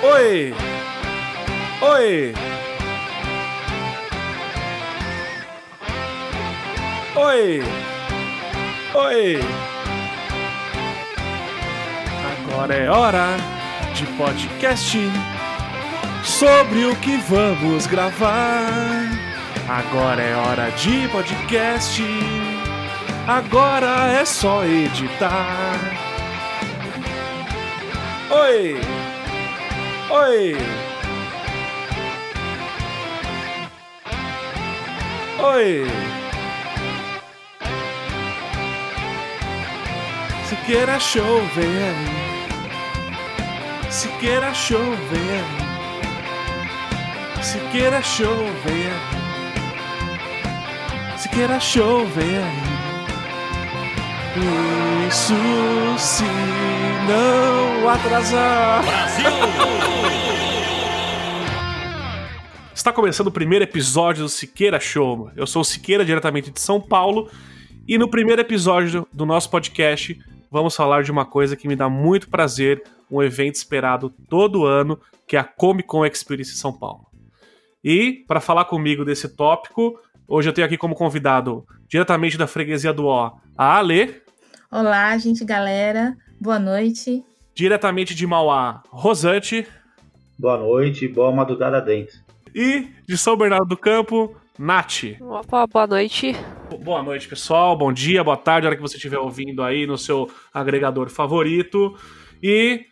Oi! Oi! Oi! Oi! Agora é hora de podcast sobre o que vamos gravar. Agora é hora de podcast. Agora é só editar. Oi! Oi! Oi! Siqueira Show, vem aí. Siqueira Show, vem aí. Siqueira Show, vem aí. Isso se não atrasar. Está começando o primeiro episódio do Siqueira Show. Eu sou o Siqueira, diretamente de São Paulo. E no primeiro episódio do nosso podcast, vamos falar de uma coisa que me dá muito prazer, um evento esperado todo ano, que é a Comic Con Experience São Paulo. E para falar comigo desse tópico, hoje eu tenho aqui como convidado, diretamente da freguesia do O, a Ale. Olá, gente, galera. Boa noite. Diretamente de Mauá, Rosante. Boa noite, boa madrugada dentro. E de São Bernardo do Campo, Nath. Opa, boa noite. Boa noite, pessoal. Bom dia, boa tarde, a hora que você estiver ouvindo aí no seu agregador favorito. E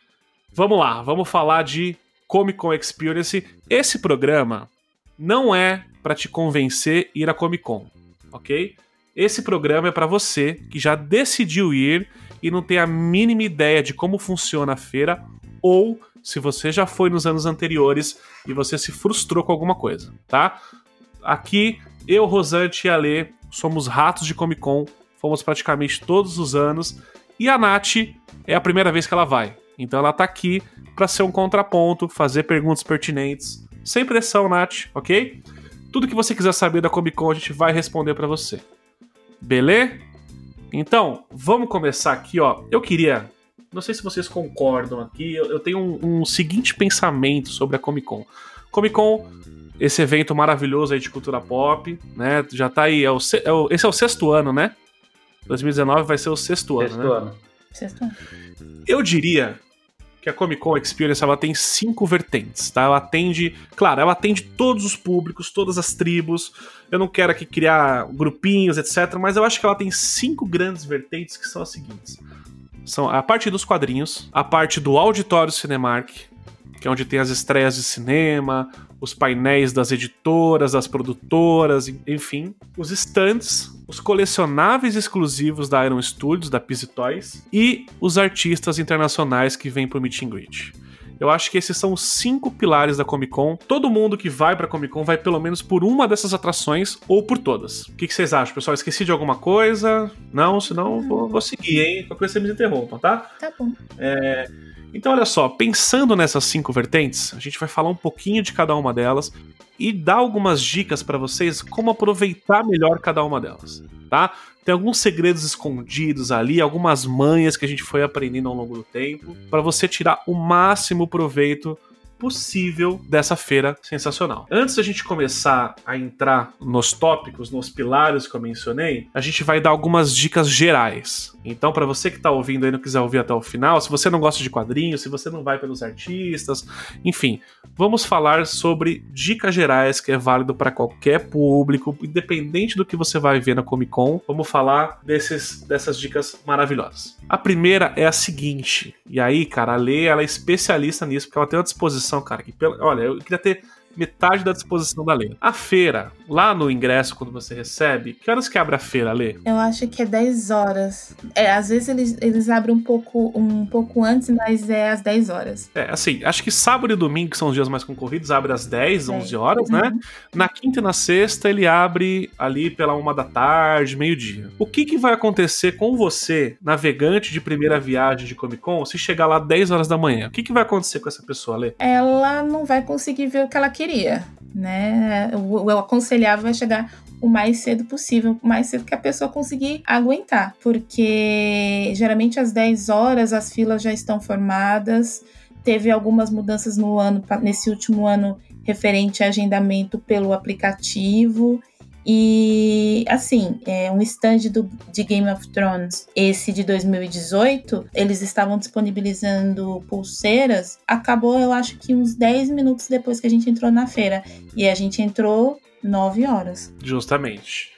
vamos lá, vamos falar de Comic Con Experience. Esse programa não é para te convencer a ir à Comic Con, ok? Esse programa é para você que já decidiu ir e não tem a mínima ideia de como funciona a feira ou se você já foi nos anos anteriores e você se frustrou com alguma coisa, tá? Aqui, eu, Rosante e a Lê somos ratos de Comic Con, fomos praticamente todos os anos, e a Nath é a primeira vez que ela vai. Então ela tá aqui para ser um contraponto, fazer perguntas pertinentes, sem pressão, Nath, ok? Tudo que você quiser saber da Comic Con a gente vai responder para você. Beleza? Então, vamos começar aqui, ó. Eu queria. Não sei se vocês concordam aqui. Eu, eu tenho um, um, seguinte pensamento sobre a Comic Con. Comic Con, esse evento maravilhoso aí de cultura pop, né? Já tá aí. É o, é o, esse é o sexto ano, né? 2019 vai ser o sexto, sexto ano, né? ano. Sexto ano. Eu diria que a Comic Con Experience ela tem cinco vertentes, tá? Ela atende, claro, ela atende todos os públicos, todas as tribos. Eu não quero aqui criar grupinhos, etc, mas eu acho que ela tem cinco grandes vertentes que são as seguintes. São a parte dos quadrinhos, a parte do auditório Cinemark, que é onde tem as estreias de cinema, os painéis das editoras, das produtoras, enfim, os stands, os colecionáveis exclusivos da Iron Studios, da Pizzy Toys, e os artistas internacionais que vêm pro Meet and Greet. Eu acho que esses são os cinco pilares da Comic Con. Todo mundo que vai pra Comic Con vai pelo menos por uma dessas atrações ou por todas. O que, que vocês acham, pessoal? Esqueci de alguma coisa? Não, senão vou, vou seguir, hein? Qualquer coisa você me interrompa, tá? Tá bom. É, então, olha só, pensando nessas cinco vertentes, a gente vai falar um pouquinho de cada uma delas e dar algumas dicas para vocês como aproveitar melhor cada uma delas, tá? Tem alguns segredos escondidos ali, algumas manhas que a gente foi aprendendo ao longo do tempo, para você tirar o máximo proveito possível dessa feira sensacional. Antes da gente começar a entrar nos tópicos, nos pilares que eu mencionei, a gente vai dar algumas dicas gerais. Então, para você que tá ouvindo e não quiser ouvir até o final, se você não gosta de quadrinhos, se você não vai pelos artistas, enfim, vamos falar sobre dicas gerais que é válido para qualquer público, independente do que você vai ver na Comic Con. Vamos falar desses, dessas dicas maravilhosas. A primeira é a seguinte, e aí, cara, a Lê ela é especialista nisso, porque ela tem uma disposição, cara, que pela, olha, eu queria ter metade da disposição da Lê. A feira, lá no ingresso, quando você recebe, que horas que abre a feira, Lê? Eu acho que é 10 horas. É, às vezes eles, eles abrem um pouco, um pouco antes, mas é às 10 horas. É, assim, acho que sábado e domingo, que são os dias mais concorridos, abre às 10, 11 horas, né? Uhum. Na quinta e na sexta, ele abre ali pela uma da tarde, meio-dia. O que, que vai acontecer com você, navegante de primeira viagem de Comic Con, se chegar lá 10 horas da manhã? O que, que vai acontecer com essa pessoa, Lê? Ela não vai conseguir ver o que ela queria, né? O aconselhável vai chegar o mais cedo possível, o mais cedo que a pessoa conseguir aguentar, porque geralmente às 10 horas as filas já estão formadas teve algumas mudanças no ano, nesse último ano, referente a agendamento pelo aplicativo. E assim, é um stand do, de Game of Thrones, esse de 2018, eles estavam disponibilizando pulseiras. Acabou, eu acho que uns 10 minutos depois que a gente entrou na feira. E a gente entrou 9 horas. Justamente.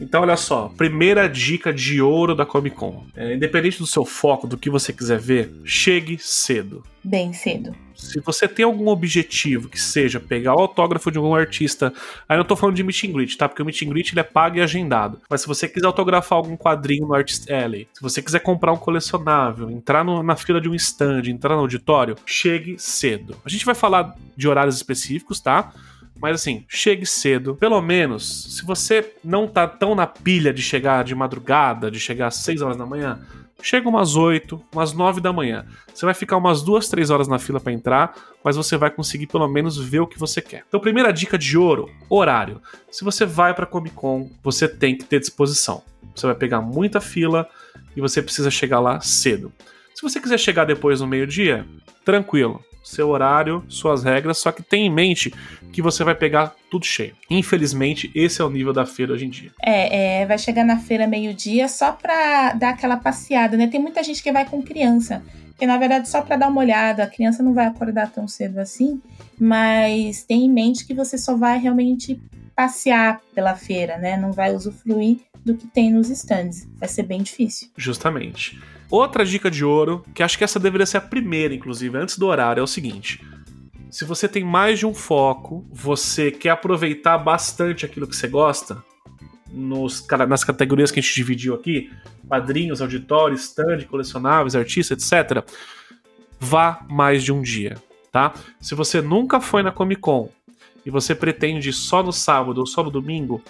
Então, olha só, primeira dica de ouro da Comic Con. É, independente do seu foco, do que você quiser ver, chegue cedo. Bem cedo. Se você tem algum objetivo que seja pegar o autógrafo de algum artista, aí não tô falando de meet and greet, tá? Porque o meet and greet ele é pago e agendado. Mas se você quiser autografar algum quadrinho no Artist Alley, se você quiser comprar um colecionável, entrar no, na fila de um stand, entrar no auditório, chegue cedo. A gente vai falar de horários específicos, tá? Mas assim, chegue cedo. Pelo menos, se você não tá tão na pilha de chegar de madrugada, de chegar às 6 horas da manhã, chega umas 8, umas 9 da manhã. Você vai ficar umas 2, 3 horas na fila para entrar, mas você vai conseguir pelo menos ver o que você quer. Então, primeira dica de ouro: horário. Se você vai para Comic Con, você tem que ter disposição. Você vai pegar muita fila e você precisa chegar lá cedo. Se você quiser chegar depois no meio-dia, tranquilo seu horário, suas regras, só que tenha em mente que você vai pegar tudo cheio. Infelizmente, esse é o nível da feira hoje em dia. É, é vai chegar na feira meio-dia só pra dar aquela passeada, né? Tem muita gente que vai com criança, que na verdade só para dar uma olhada, a criança não vai acordar tão cedo assim, mas tenha em mente que você só vai realmente passear pela feira, né? Não vai usufruir do que tem nos stands. Vai ser bem difícil. Justamente. Outra dica de ouro, que acho que essa deveria ser a primeira, inclusive, antes do horário, é o seguinte. Se você tem mais de um foco, você quer aproveitar bastante aquilo que você gosta, nos, nas categorias que a gente dividiu aqui, quadrinhos, auditório, stand, colecionáveis, artista, etc., vá mais de um dia, tá? Se você nunca foi na Comic Con e você pretende só no sábado ou só no domingo,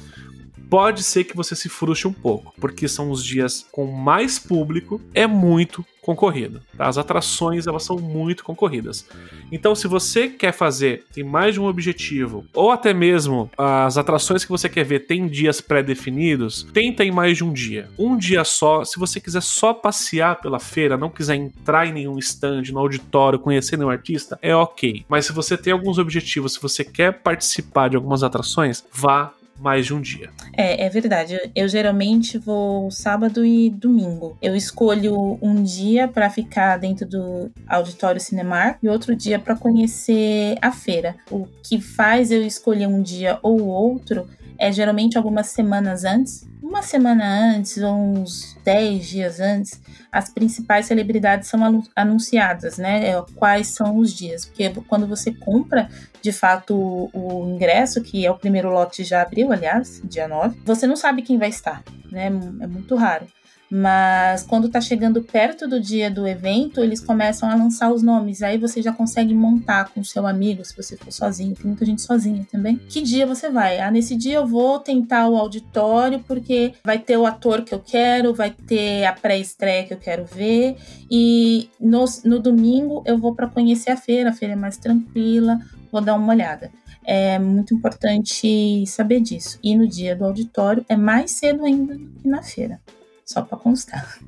pode ser que você se frustre um pouco, porque são os dias com mais público, é muito concorrido. Tá? As atrações elas são muito concorridas. Então, se você quer fazer, tem mais de um objetivo, ou até mesmo as atrações que você quer ver tem dias pré-definidos, tenta em mais de um dia. Um dia só, se você quiser só passear pela feira, não quiser entrar em nenhum stand, no auditório, conhecer nenhum artista, é ok. Mas se você tem alguns objetivos, se você quer participar de algumas atrações, vá mais de um dia. É, é verdade. Eu geralmente vou sábado e domingo. Eu escolho um dia para ficar dentro do auditório Cinemar e outro dia para conhecer a feira. O que faz eu escolher um dia ou outro é geralmente algumas semanas antes, uma semana antes ou uns 10 dias antes, as principais celebridades são anunciadas, né? É, quais são os dias. Porque quando você compra, de fato, o, ingresso, que é o primeiro lote já abriu, aliás, dia 9, você não sabe quem vai estar, né? É muito raro. Mas quando tá chegando perto do dia do evento, eles começam a lançar os nomes. Aí você já consegue montar com seu amigo, se você for sozinho. Tem muita gente sozinha também. Que dia você vai? Ah, nesse dia eu vou tentar o auditório, porque vai ter o ator que eu quero, vai ter a pré-estreia que eu quero ver. E no, no domingo eu vou para conhecer a feira. A feira é mais tranquila, vou dar uma olhada. É muito importante saber disso. E no dia do auditório é mais cedo ainda do que na feira só para constar.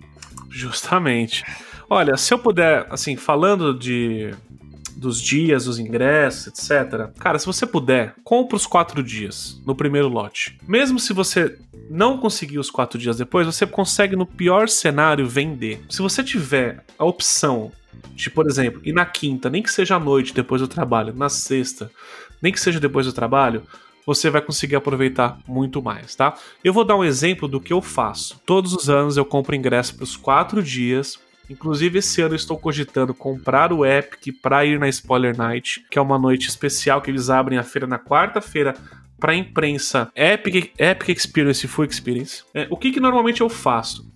Justamente. Olha, se eu puder, assim, falando de dos dias, dos ingressos, etc. Cara, se você puder, compra os quatro dias no primeiro lote. Mesmo se você não conseguir os quatro dias depois, você consegue, no pior cenário, vender. Se você tiver a opção de, por exemplo, ir na quinta, nem que seja à noite depois do trabalho, na sexta, nem que seja depois do trabalho, você vai conseguir aproveitar muito mais, tá? Eu vou dar um exemplo do que eu faço. Todos os anos eu compro ingresso para os quatro dias. Inclusive, esse ano eu estou cogitando comprar o Epic para ir na Spoiler Night, que é uma noite especial que eles abrem a feira na quarta-feira para imprensa Epic, Epic Experience e Full Experience. É, o que, que normalmente eu faço?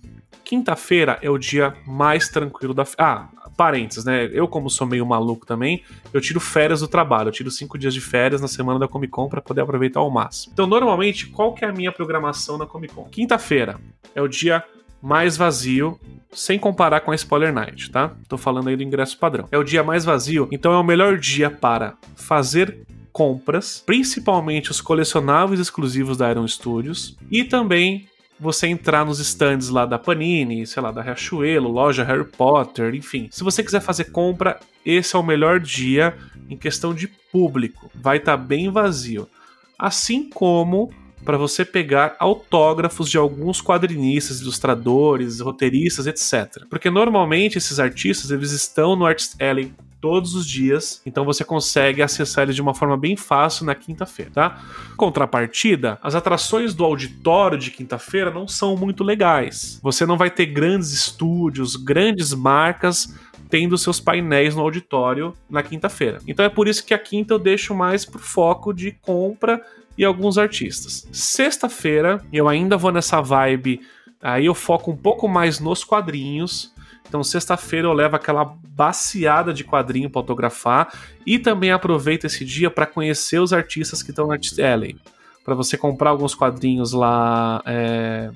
Quinta-feira é o dia mais tranquilo da. Ah, parênteses, né? Eu, como sou meio maluco também, eu tiro férias do trabalho. Eu tiro cinco dias de férias na semana da Comic Con para poder aproveitar ao máximo. Então, normalmente, qual que é a minha programação na Comic Con? Quinta-feira é o dia mais vazio, sem comparar com a Spoiler Night, tá? Tô falando aí do ingresso padrão. É o dia mais vazio, então é o melhor dia para fazer compras, principalmente os colecionáveis exclusivos da Iron Studios, e também você entrar nos stands lá da Panini, sei lá, da Riachuelo, loja Harry Potter, enfim. Se você quiser fazer compra, esse é o melhor dia em questão de público. Vai estar tá bem vazio. Assim como para você pegar autógrafos de alguns quadrinistas, ilustradores, roteiristas, etc. Porque normalmente esses artistas eles estão no Artist Alley todos os dias, então você consegue acessar eles de uma forma bem fácil na quinta-feira, tá? Contrapartida, as atrações do auditório de quinta-feira não são muito legais. Você não vai ter grandes estúdios, grandes marcas tendo seus painéis no auditório na quinta-feira. Então é por isso que a quinta eu deixo mais pro foco de compra e alguns artistas. Sexta-feira eu ainda vou nessa vibe, aí eu foco um pouco mais nos quadrinhos. Então, sexta-feira eu levo aquela baciada de quadrinho para autografar e também aproveito esse dia para conhecer os artistas que estão na Alley. Para você comprar alguns quadrinhos lá, é,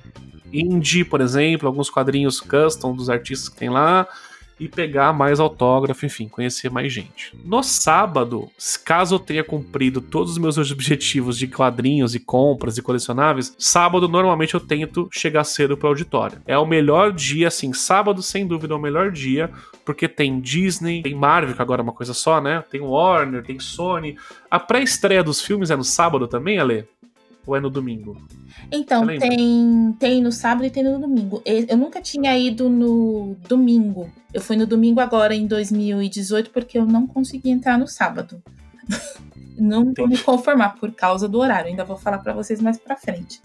indie, por exemplo, alguns quadrinhos custom dos artistas que tem lá e pegar mais autógrafo, enfim, conhecer mais gente. No sábado, caso eu tenha cumprido todos os meus objetivos de quadrinhos e compras e colecionáveis, sábado normalmente eu tento chegar cedo para o auditório. É o melhor dia, assim, sábado sem dúvida é o melhor dia, porque tem Disney, tem Marvel, que agora é uma coisa só, né? Tem Warner, tem Sony. A pré-estreia dos filmes é no sábado também, Ale? Ou é no domingo? Então, tem, tem no sábado e tem no domingo. Eu nunca tinha ido no domingo. Eu fui no domingo agora em 2018 porque eu não consegui entrar no sábado. não vou me conformar por causa do horário. Ainda vou falar para vocês mais para frente.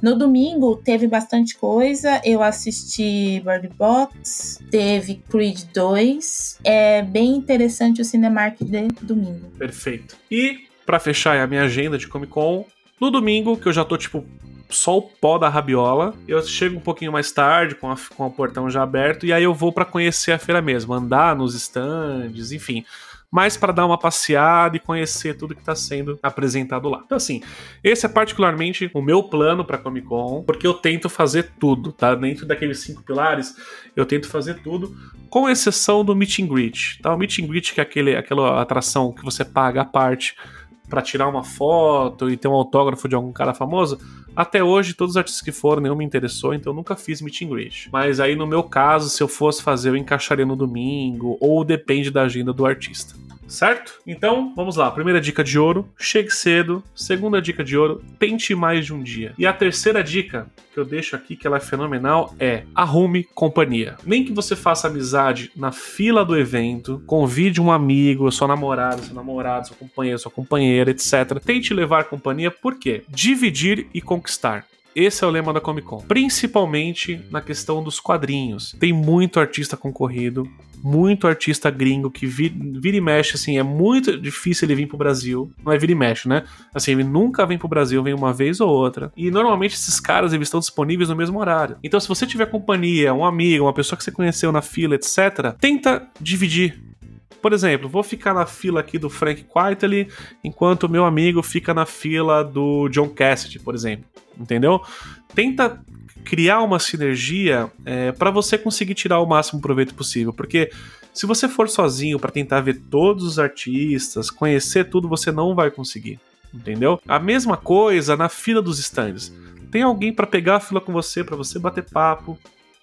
No domingo teve bastante coisa. Eu assisti Bird Box, teve Creed 2. É bem interessante o Cinemark de domingo. Perfeito. E para fechar a minha agenda de Comic Con, no domingo, que eu já tô tipo só o pó da rabiola. Eu chego um pouquinho mais tarde, com, a, com o portão já aberto, e aí eu vou para conhecer a feira mesmo, andar nos stands, enfim. Mais para dar uma passeada e conhecer tudo que está sendo apresentado lá. Então, assim, esse é particularmente o meu plano para Comic Con, porque eu tento fazer tudo, tá? Dentro daqueles cinco pilares, eu tento fazer tudo, com exceção do Meet and Greet. Tá? O Meet and Greet, que é aquele, aquela atração que você paga a parte para tirar uma foto e ter um autógrafo de algum cara famoso, até hoje todos os artistas que foram nenhum me interessou, então eu nunca fiz meet and greet. Mas aí no meu caso, se eu fosse fazer, eu encaixaria no domingo ou depende da agenda do artista certo? Então, vamos lá. Primeira dica de ouro: chegue cedo. Segunda dica de ouro: tente mais de um dia. E a terceira dica que eu deixo aqui, que ela é fenomenal, é arrume companhia. Nem que você faça amizade na fila do evento, convide um amigo, sua namorada, seu namorado, seu companheiro, sua companheira, etc. Tente levar companhia, por quê? Dividir e conquistar. Esse é o lema da Comic Con. Principalmente na questão dos quadrinhos. Tem muito artista concorrido, muito artista gringo que vira, vira, e mexe, assim, é muito difícil ele vir pro Brasil. Não é vira e mexe, né? Assim, ele nunca vem pro Brasil, vem uma vez ou outra. E normalmente esses caras, eles estão disponíveis no mesmo horário. Então, se você tiver companhia, um amigo, uma pessoa que você conheceu na fila, etc., tenta dividir por exemplo, vou ficar na fila aqui do Frank Quitely, enquanto o meu amigo fica na fila do John Cassidy, por exemplo. Entendeu? Tenta criar uma sinergia é, para você conseguir tirar o máximo proveito possível, porque se você for sozinho para tentar ver todos os artistas, conhecer tudo, você não vai conseguir, entendeu? A mesma coisa na fila dos stands. Tem alguém para pegar a fila com você, para você bater papo,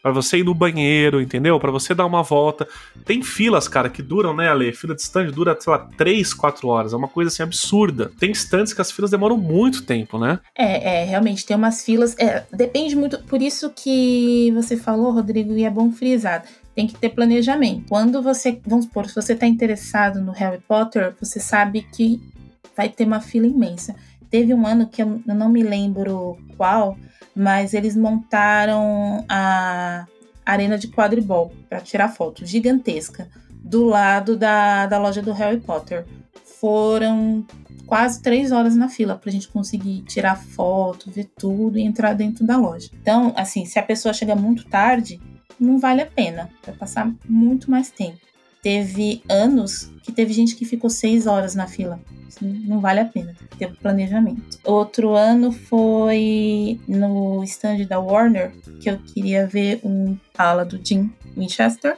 para você ir no banheiro, entendeu? Para você dar uma volta. Tem filas, cara, que duram, né, Ale? Fila de stand dura, sei lá, 3, 4 horas. É uma coisa assim absurda. Tem stands que as filas demoram muito tempo, né? É, é realmente tem umas filas. É, depende muito. Por isso que você falou, Rodrigo, e é bom frisar tem que ter planejamento. Quando você, vamos supor, se você está interessado no Harry Potter, você sabe que vai ter uma fila imensa. Teve um ano que eu não me lembro qual, mas eles montaram a arena de quadribol para tirar foto, gigantesca, do lado da, da loja do Harry Potter. Foram quase três horas na fila para a gente conseguir tirar foto, ver tudo e entrar dentro da loja. Então, assim, se a pessoa chega muito tarde, não vale a pena, vai passar muito mais tempo. Teve anos que teve gente que ficou seis horas na fila. não vale a pena, ter planejamento. Outro ano foi no stand da Warner, que eu queria ver um ala do Jim Winchester.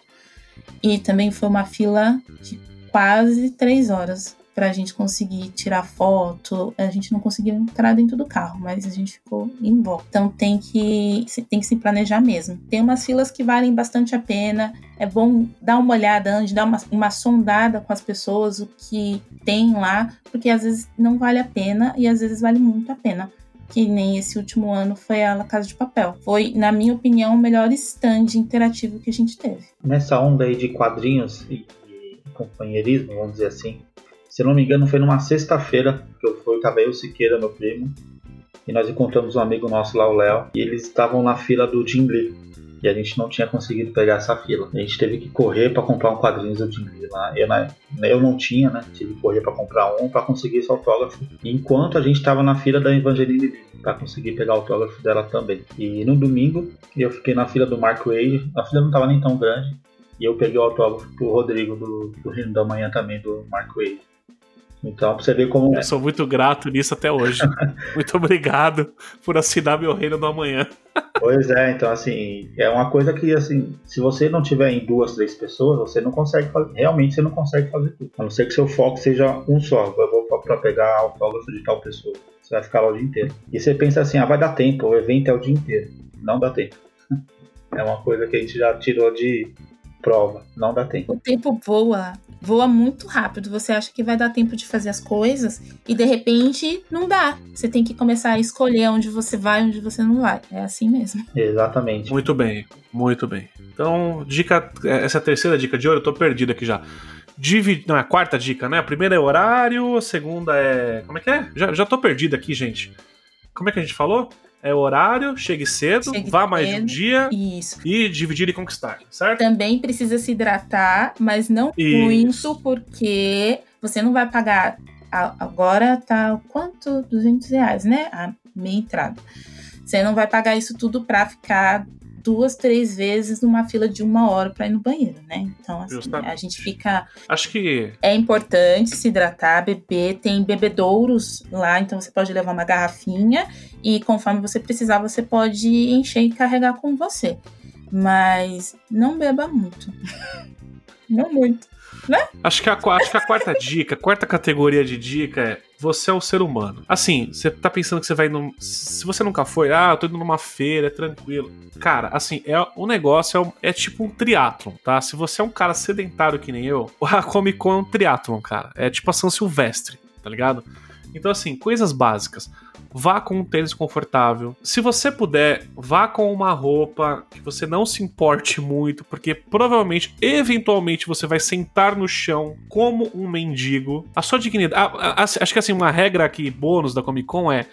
E também foi uma fila de quase três horas pra gente conseguir tirar foto. A gente não conseguiu entrar dentro do carro, mas a gente ficou em volta. Então tem que, tem que se planejar mesmo. Tem umas filas que valem bastante a pena. É bom dar uma olhada antes, dar uma, uma sondada com as pessoas, o que tem lá, porque às vezes não vale a pena e às vezes vale muito a pena que nem esse último ano foi a Casa de Papel. Foi, na minha opinião, o melhor stand interativo que a gente teve. Nessa onda aí de quadrinhos e, e companheirismo, vamos dizer assim, se não me engano, foi numa sexta-feira que eu fui, tava eu, Siqueira, meu primo, e nós encontramos um amigo nosso lá, o Léo, e eles estavam na fila do Jim Lee. E a gente não tinha conseguido pegar essa fila. A gente teve que correr para comprar um quadrinho do Jim Lee lá. Eu, eu não tinha, né? Tive que correr para comprar um para conseguir esse autógrafo. Enquanto a gente estava na fila da Evangeline Lee, para conseguir pegar o autógrafo dela também. E no domingo eu fiquei na fila do Mark Wade. A fila não estava nem tão grande. E eu peguei o autógrafo pro Rodrigo do, do da Manhã também, do Mark Wade. Então, pra você ver como. Eu sou muito grato nisso até hoje. muito obrigado por assinar meu reino do amanhã. pois é, então assim, é uma coisa que assim, se você não tiver em duas, três pessoas, você não consegue fazer. Realmente você não consegue fazer tudo. A não ser que seu foco seja um só. Eu vou pra pegar autógrafo de tal pessoa. Você vai ficar lá o dia inteiro. E você pensa assim, ah, vai dar tempo, o evento é o dia inteiro. Não dá tempo. É uma coisa que a gente já tirou de prova. Não dá tempo. O tempo voa voa muito rápido. Você acha que vai dar tempo de fazer as coisas e de repente não dá. Você tem que começar a escolher onde você vai e onde você não vai. É assim mesmo. Exatamente. Muito bem, muito bem. Então, dica, essa é a terceira dica de ouro, eu tô perdido aqui já. Divide, não, é a quarta dica, né? A primeira é horário, a segunda é. Como é que é? Já, já tô perdido aqui, gente. Como é que a gente falou? É horário, chegue cedo, chegue vá mais cedo, um dia isso. e dividir e conquistar, certo? Também precisa se hidratar, mas não isso. muito, porque você não vai pagar. Agora tá quanto? 200 reais, né? A meia entrada. Você não vai pagar isso tudo pra ficar duas, três vezes numa fila de uma hora para ir no banheiro, né? Então, assim, Justamente. a gente fica. Acho que. É importante se hidratar, beber. Tem bebedouros lá, então você pode levar uma garrafinha e conforme você precisar, você pode encher e carregar com você. Mas não beba muito. não muito. Né? Acho que, a, acho que a quarta dica, a quarta categoria de dica é você é o ser humano. Assim, você tá pensando que você vai num. Se você nunca foi, ah, eu tô indo numa feira, é tranquilo. Cara, assim, é o negócio é, é tipo um triatlon, tá? Se você é um cara sedentário que nem eu, a Comic Con é um triatlon, cara. É tipo a São Silvestre, tá ligado? Então, assim, coisas básicas vá com um tênis confortável. Se você puder, vá com uma roupa que você não se importe muito, porque provavelmente, eventualmente, você vai sentar no chão como um mendigo. A sua dignidade. A, a, a, acho que assim, uma regra aqui, bônus da Comic Con é.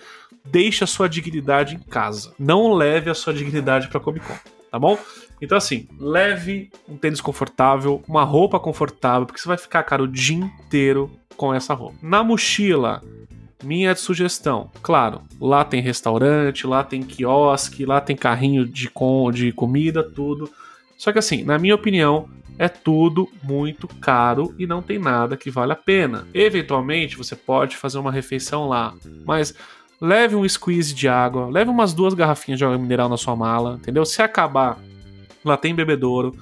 Deixe a sua dignidade em casa. Não leve a sua dignidade pra Comic Con, tá bom? Então, assim, leve um tênis confortável, uma roupa confortável, porque você vai ficar, cara, o dia inteiro com essa roupa. Na mochila, minha sugestão, claro, lá tem restaurante, lá tem quiosque, lá tem carrinho de, com, de comida, tudo. Só que assim, na minha opinião, é tudo muito caro e não tem nada que vale a pena. Eventualmente você pode fazer uma refeição lá, mas leve um squeeze de água, leve umas duas garrafinhas de água mineral na sua mala, entendeu? Se acabar, lá tem bebedouro.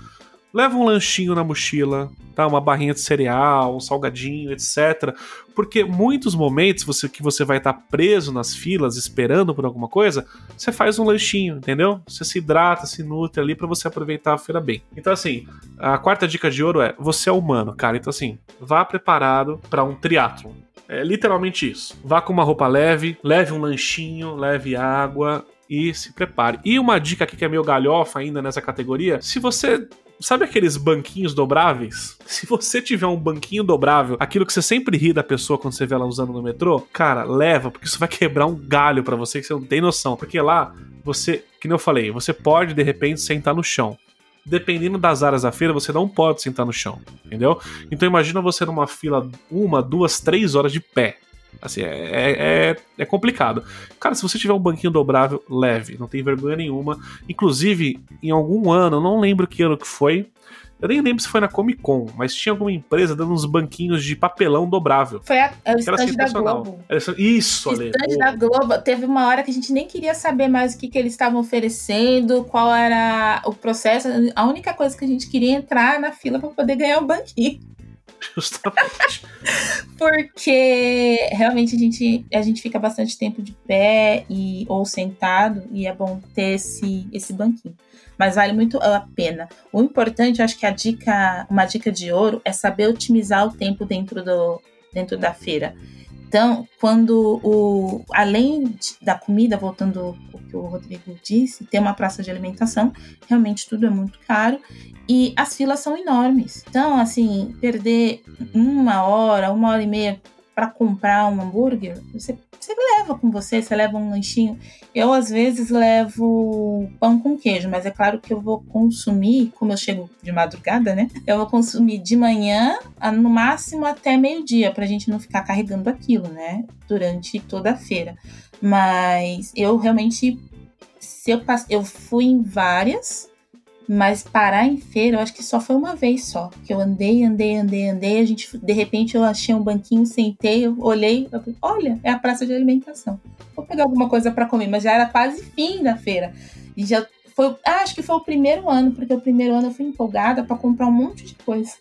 Leva um lanchinho na mochila, tá? Uma barrinha de cereal, um salgadinho, etc. Porque muitos momentos você, que você vai estar tá preso nas filas esperando por alguma coisa, você faz um lanchinho, entendeu? Você se hidrata, se nutre ali para você aproveitar a feira bem. Então assim, a quarta dica de ouro é: você é humano, cara. Então assim, vá preparado para um triatlo. É literalmente isso. Vá com uma roupa leve, leve um lanchinho, leve água, e se prepare. E uma dica aqui que é meio galhofa ainda nessa categoria: se você Sabe aqueles banquinhos dobráveis? Se você tiver um banquinho dobrável, aquilo que você sempre ri da pessoa quando você vê ela usando no metrô, cara, leva, porque isso vai quebrar um galho para você que você não tem noção. Porque lá, você, que eu falei, você pode de repente sentar no chão dependendo das áreas da feira, você não pode sentar no chão, entendeu? Então imagina você numa fila uma, duas, três horas de pé. Assim, é, é, é, é, complicado. Cara, se você tiver um banquinho dobrável, leve, não tem vergonha nenhuma. Inclusive, em algum ano, não lembro que ano que foi, eu nem lembro se foi na Comic Con, mas tinha alguma empresa dando uns banquinhos de papelão dobrável. Foi a, é o stand da Globo. Isso, O stand da Globo. Teve uma hora que a gente nem queria saber mais o que, que eles estavam oferecendo, qual era o processo. A única coisa que a gente queria entrar na fila para poder ganhar o banquinho. Porque realmente a gente, a gente fica bastante tempo de pé e, ou sentado e é bom ter esse, esse banquinho. Mas vale muito a pena. O importante, eu acho que a dica, uma dica de ouro é saber otimizar o tempo dentro, do, dentro da feira. Então, quando o além da comida, voltando o que o Rodrigo disse, tem uma praça de alimentação, realmente tudo é muito caro e as filas são enormes. Então, assim, perder uma hora, uma hora e meia para comprar um hambúrguer, você, você leva com você, você leva um lanchinho. Eu, às vezes, levo pão com queijo, mas é claro que eu vou consumir, como eu chego de madrugada, né? Eu vou consumir de manhã, no máximo até meio-dia, para a gente não ficar carregando aquilo, né? Durante toda a feira. Mas eu realmente. Se eu, passe, eu fui em várias, mas parar em feira, eu acho que só foi uma vez só. Que eu andei, andei, andei, andei. A gente, de repente, eu achei um banquinho, sentei, eu olhei, eu falei, olha, é a praça de alimentação. Vou pegar alguma coisa para comer, mas já era quase fim da feira. E já foi, ah, acho que foi o primeiro ano, porque o primeiro ano eu fui empolgada para comprar um monte de coisa.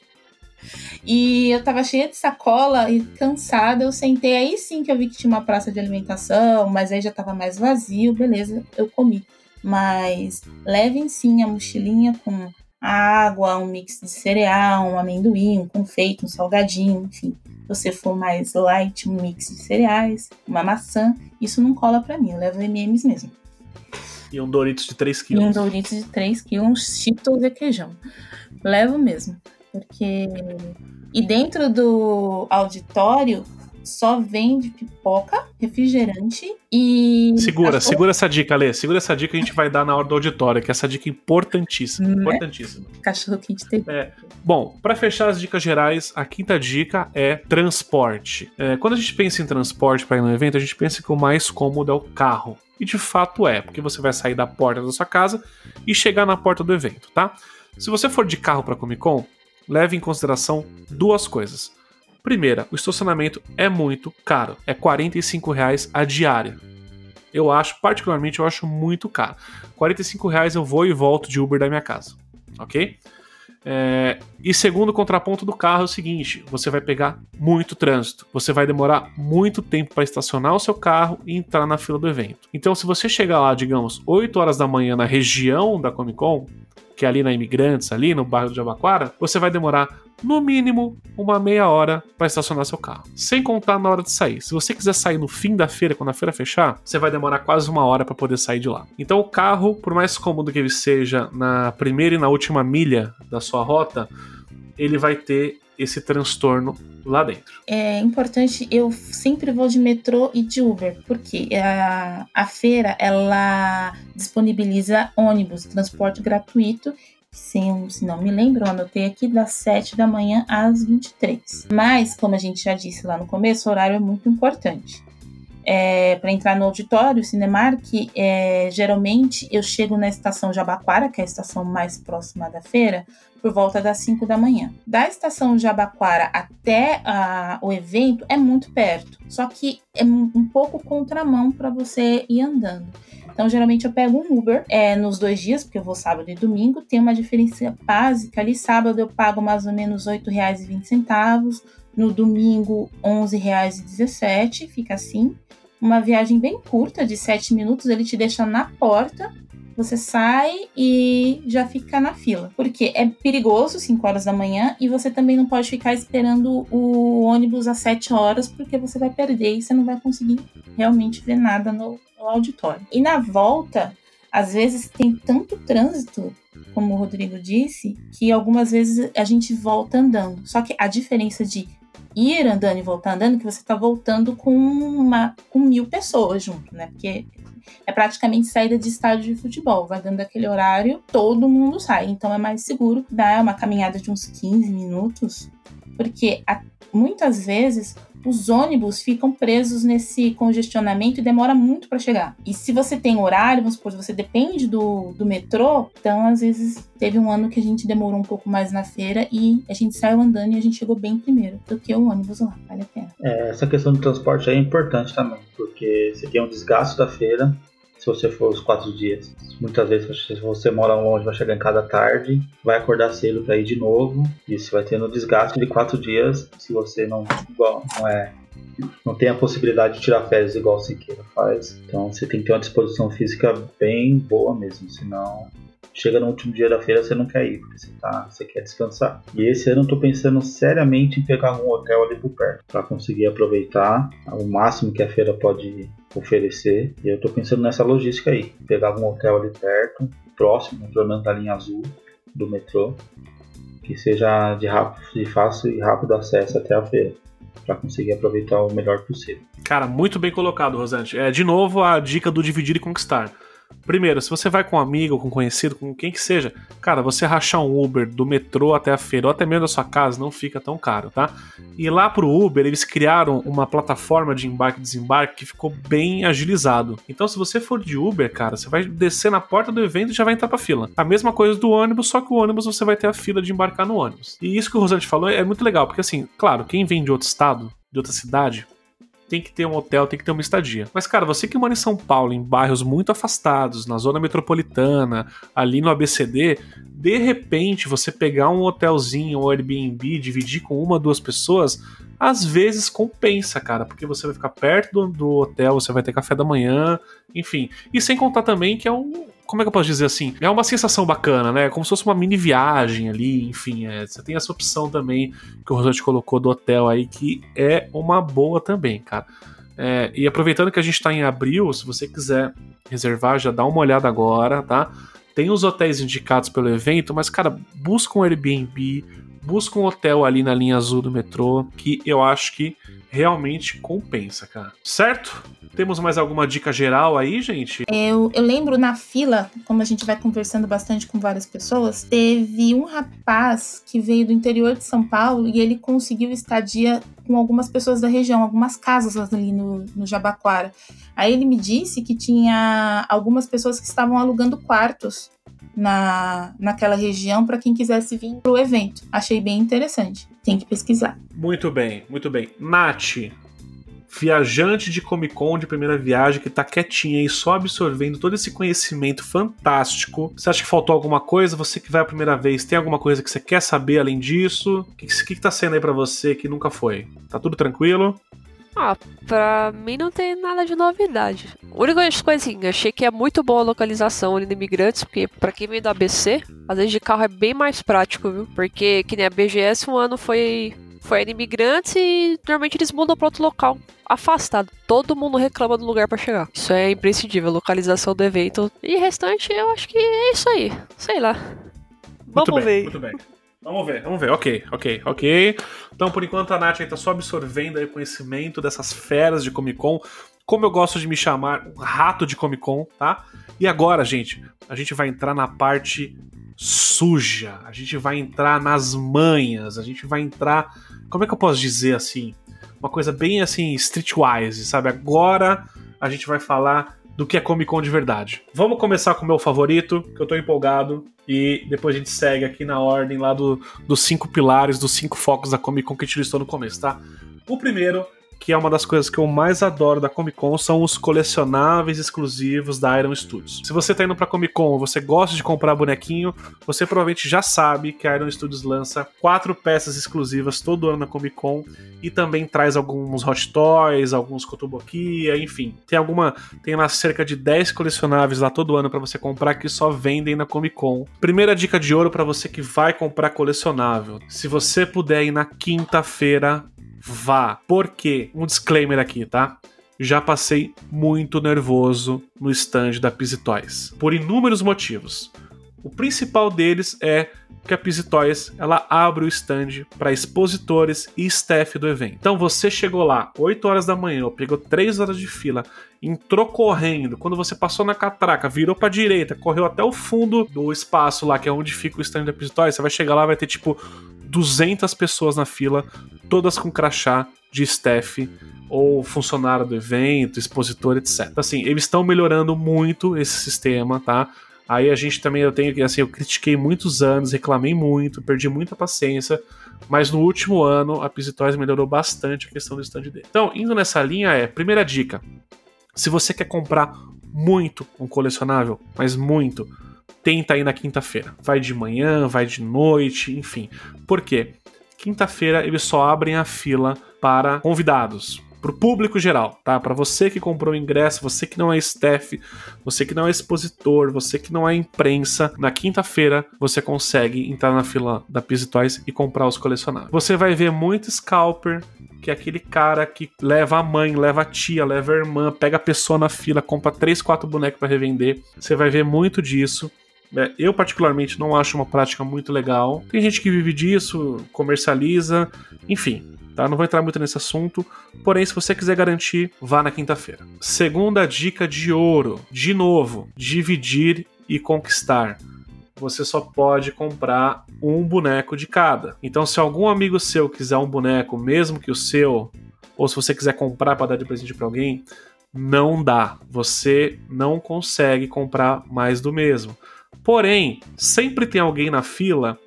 E eu tava cheia de sacola e cansada. Eu sentei aí sim que eu vi que tinha uma praça de alimentação, mas aí já tava mais vazio, beleza, eu comi. Mas levem sim a mochilinha com água, um mix de cereal, um amendoim, um confeito, um salgadinho, enfim. Se você for mais light, um mix de cereais, uma maçã, isso não cola para mim, eu levo M&M's mesmo. E um Doritos de 3 quilos. E um Doritos de 3 quilos, um Cheetos e queijão. Levo mesmo, porque... E dentro do auditório só vende pipoca, refrigerante e. Segura, segura essa dica, Lê. Segura essa dica que a gente vai dar na hora do auditório, que essa dica é importantíssima. Né? Importantíssima. Cachorro quente tem. É. Bom, para fechar as dicas gerais, a quinta dica é transporte. É, quando a gente pensa em transporte para ir no evento, a gente pensa que o mais cômodo é o carro. E de fato é, porque você vai sair da porta da sua casa e chegar na porta do evento, tá? Se você for de carro para Comic Con, leve em consideração duas coisas. Primeira, o estacionamento é muito caro. É 45 reais a diária. Eu acho, particularmente, eu acho muito caro. R$ reais eu vou e volto de Uber da minha casa. Ok? É, e segundo contraponto do carro é o seguinte: você vai pegar muito trânsito, você vai demorar muito tempo para estacionar o seu carro e entrar na fila do evento. Então, se você chegar lá, digamos, 8 horas da manhã na região da Comic Con, que é ali na Imigrantes, ali no bairro de Jabaquara, você vai demorar no mínimo uma meia hora para estacionar seu carro. Sem contar na hora de sair. Se você quiser sair no fim da feira, quando a feira fechar, você vai demorar quase uma hora para poder sair de lá. Então o carro, por mais cômodo que ele seja na primeira e na última milha da sua rota, ele vai ter esse transtorno lá dentro. É importante, eu sempre vou de metrô e de Uber, porque a, a feira ela disponibiliza ônibus, transporte gratuito se, se não me lembro, eu anotei aqui das 7 da manhã às 23. Mas, como a gente já disse lá no começo, o horário é muito importante. É, para entrar no auditório, Cinemark, é, geralmente eu chego na estação Jabaquara, que é a estação mais próxima da feira, por volta das 5 da manhã. Da estação Jabaquara até a, o evento é muito perto, só que é um pouco contramão para você ir andando. Então, geralmente eu pego um Uber é, nos dois dias, porque eu vou sábado e domingo. Tem uma diferença básica ali. Sábado eu pago mais ou menos R$ 8,20. No domingo, R$ 11,17. Fica assim. Uma viagem bem curta, de 7 minutos. Ele te deixa na porta você sai e já fica na fila. Porque é perigoso 5 horas da manhã e você também não pode ficar esperando o ônibus às 7 horas, porque você vai perder e você não vai conseguir realmente ver nada no, no auditório. E na volta, às vezes tem tanto trânsito, como o Rodrigo disse, que algumas vezes a gente volta andando. Só que a diferença de ir andando e voltar andando, que você está voltando com uma com mil pessoas junto, né? Porque é praticamente saída de estádio de futebol. Vai dando aquele horário, todo mundo sai. Então é mais seguro dar uma caminhada de uns 15 minutos, porque muitas vezes os ônibus ficam presos nesse congestionamento e demora muito para chegar. E se você tem horário, vamos supor, você depende do, do metrô, então às vezes teve um ano que a gente demorou um pouco mais na feira e a gente saiu andando e a gente chegou bem primeiro do que o ônibus lá. Vale a pena. É, essa questão do transporte é importante também, porque você tem um desgaste da feira se você for os quatro dias. Muitas vezes, se você mora longe, vai chegar em casa tarde, vai acordar cedo para ir de novo, e você vai tendo desgaste de quatro dias se você não, igual, não é não tem a possibilidade de tirar férias igual o Siqueira faz. Então você tem que ter uma disposição física bem boa mesmo, senão chega no último dia da feira você não quer ir, porque você, tá, você quer descansar. E esse ano eu tô pensando seriamente em pegar um hotel ali por perto, para conseguir aproveitar o máximo que a feira pode oferecer. E eu tô pensando nessa logística aí, pegar um hotel ali perto, próximo, pelo da linha azul do metrô, que seja de, rápido, de fácil e rápido acesso até a feira para conseguir aproveitar o melhor possível. Cara, muito bem colocado, Rosante. É de novo a dica do dividir e conquistar. Primeiro, se você vai com um amigo, com um conhecido, com quem que seja, cara, você rachar um Uber do metrô até a feira ou até mesmo da sua casa não fica tão caro, tá? E lá pro Uber, eles criaram uma plataforma de embarque e desembarque que ficou bem agilizado. Então, se você for de Uber, cara, você vai descer na porta do evento e já vai entrar pra fila. A mesma coisa do ônibus, só que o ônibus você vai ter a fila de embarcar no ônibus. E isso que o Rosante falou é muito legal, porque assim, claro, quem vem de outro estado, de outra cidade, tem que ter um hotel, tem que ter uma estadia. Mas, cara, você que mora em São Paulo, em bairros muito afastados, na zona metropolitana, ali no ABCD, de repente você pegar um hotelzinho ou Airbnb, dividir com uma, duas pessoas, às vezes compensa, cara, porque você vai ficar perto do, do hotel, você vai ter café da manhã, enfim. E sem contar também que é um, como é que eu posso dizer assim? É uma sensação bacana, né? Como se fosse uma mini viagem ali, enfim. É, você tem essa opção também que o Rosante colocou do hotel aí, que é uma boa também, cara. É, e aproveitando que a gente está em abril, se você quiser reservar, já dá uma olhada agora, tá? Tem os hotéis indicados pelo evento, mas, cara, busca um Airbnb, busca um hotel ali na linha azul do metrô, que eu acho que realmente compensa, cara. Certo? Temos mais alguma dica geral aí, gente? Eu, eu lembro na fila, como a gente vai conversando bastante com várias pessoas, teve um rapaz que veio do interior de São Paulo e ele conseguiu estadia com algumas pessoas da região, algumas casas ali no, no Jabaquara. Aí ele me disse que tinha algumas pessoas que estavam alugando quartos na, naquela região para quem quisesse vir para o evento. Achei bem interessante. Tem que pesquisar. Muito bem, muito bem. Nath, viajante de Comic Con de primeira viagem que tá quietinha e só absorvendo todo esse conhecimento fantástico. Você acha que faltou alguma coisa? Você que vai a primeira vez, tem alguma coisa que você quer saber além disso? O que, que, que tá sendo aí para você que nunca foi? Tá tudo tranquilo? Ah, pra mim não tem nada de novidade. A única coisa assim, achei que é muito boa a localização ali no Imigrantes, porque pra quem vem do ABC, às vezes de carro é bem mais prático, viu? Porque que nem a BGS um ano foi foi em Imigrantes e normalmente eles mudam pra outro local. Afastado. Todo mundo reclama do lugar para chegar. Isso é imprescindível, localização do evento. E restante, eu acho que é isso aí. Sei lá. Vamos muito bem, ver. Muito bem. Vamos ver, vamos ver. Ok, ok, ok. Então, por enquanto, a Nath aí tá só absorvendo aí o conhecimento dessas feras de Comic Con. Como eu gosto de me chamar, um rato de Comic Con, tá? E agora, gente, a gente vai entrar na parte suja. A gente vai entrar nas manhas. A gente vai entrar. Como é que eu posso dizer assim? Uma coisa bem assim, streetwise, sabe? Agora a gente vai falar do que é Comic Con de verdade. Vamos começar com o meu favorito, que eu tô empolgado, e depois a gente segue aqui na ordem lá do, dos cinco pilares, dos cinco focos da Comic Con que a gente listou no começo, tá? O primeiro que é uma das coisas que eu mais adoro da Comic Con, são os colecionáveis exclusivos da Iron Studios. Se você tá indo pra Comic Con você gosta de comprar bonequinho, você provavelmente já sabe que a Iron Studios lança quatro peças exclusivas todo ano na Comic Con e também traz alguns Hot Toys, alguns Kotobukiya, enfim. Tem alguma. Tem lá cerca de 10 colecionáveis lá todo ano para você comprar que só vendem na Comic Con. Primeira dica de ouro para você que vai comprar colecionável. Se você puder ir na quinta-feira vá. Porque, um disclaimer aqui, tá? Já passei muito nervoso no stand da Pizzy Toys. Por inúmeros motivos. O principal deles é que a Pizzy Toys ela abre o stand para expositores e staff do evento. Então você chegou lá 8 horas da manhã, ou pegou 3 horas de fila, entrou correndo, quando você passou na catraca, virou para direita, correu até o fundo do espaço lá, que é onde fica o stand da Pizzy Toys, você vai chegar lá vai ter tipo 200 pessoas na fila, todas com crachá de staff ou funcionário do evento, expositor, etc. Assim, eles estão melhorando muito esse sistema, tá? Aí a gente também, eu tenho que, assim, eu critiquei muitos anos, reclamei muito, perdi muita paciência, mas no último ano a Pisitóis melhorou bastante a questão do stand dele. Então, indo nessa linha é, primeira dica, Se você quer comprar muito um colecionável, mas muito, tenta ir na quinta-feira. Vai de manhã, vai de noite, enfim. Por quê? Quinta-feira eles só abrem a fila para convidados, para o público geral, tá? Para você que comprou o ingresso, você que não é staff, você que não é expositor, você que não é imprensa, na quinta-feira você consegue entrar na fila da Pizzy Toys e comprar os colecionáveis. Você vai ver muito scalper, que é aquele cara que leva a mãe, leva a tia, leva a irmã, pega a pessoa na fila, compra 3, 4 bonecos para revender. Você vai ver muito disso. É, eu, particularmente, não acho uma prática muito legal. Tem gente que vive disso, comercializa, enfim. Tá? Não vou entrar muito nesse assunto, porém, se você quiser garantir, vá na quinta-feira. Segunda dica de ouro: de novo, dividir e conquistar você só pode comprar um boneco de cada. Então, se algum amigo seu quiser um boneco, mesmo que o seu, ou se você quiser comprar para dar de presente para alguém, não dá. Você não consegue comprar mais do mesmo. Porém, sempre tem alguém na fila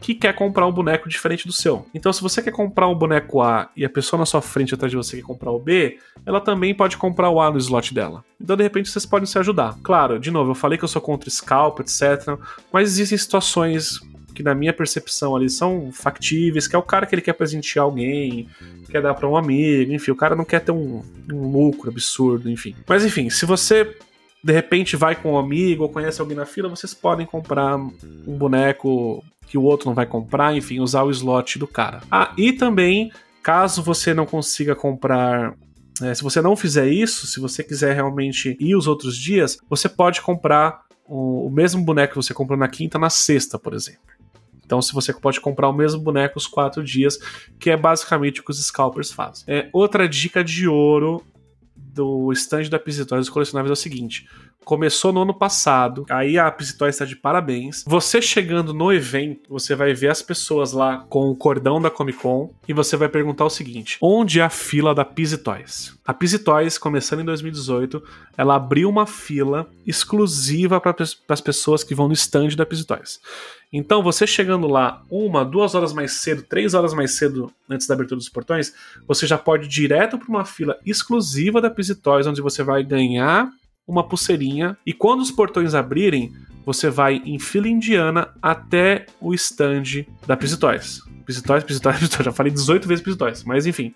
que quer comprar um boneco diferente do seu. Então, se você quer comprar um boneco A e a pessoa na sua frente atrás de você quer comprar o B, ela também pode comprar o A no slot dela. Então, de repente, vocês podem se ajudar. Claro, de novo, eu falei que eu sou contra scalp, etc. Mas existem situações que, na minha percepção, ali são factíveis, que é o cara que ele quer presentear alguém, quer dar para um amigo, enfim, o cara não quer ter um, um lucro absurdo, enfim. Mas enfim, se você de repente vai com um amigo ou conhece alguém na fila, vocês podem comprar um boneco que o outro não vai comprar, enfim, usar o slot do cara. Ah, e também, caso você não consiga comprar é, se você não fizer isso, se você quiser realmente ir os outros dias, você pode comprar o, o, mesmo boneco que você comprou na quinta na sexta, por exemplo. Então, se você pode comprar o mesmo boneco os quatro dias, que é basicamente o que os scalpers fazem. É, outra dica de ouro do stand da Pisitóis dos colecionáveis é o seguinte: começou no ano passado, aí a Pisitóis está de parabéns. Você chegando no evento, você vai ver as pessoas lá com o cordão da Comic Con e você vai perguntar o seguinte: onde é a fila da Pisitóis? A Pisitóis, começando em 2018, ela abriu uma fila exclusiva para as pessoas que vão no stand da Pisitóis. Então, você chegando lá uma, duas horas mais cedo, três horas mais cedo antes da abertura dos portões, você já pode ir direto para uma fila exclusiva da Pisitóis, onde você vai ganhar uma pulseirinha. E quando os portões abrirem, você vai em fila indiana até o stand da Pisitóis. Pisitóis, Pisitóis, Pisitóis. Já falei 18 vezes Pisitóis, mas enfim.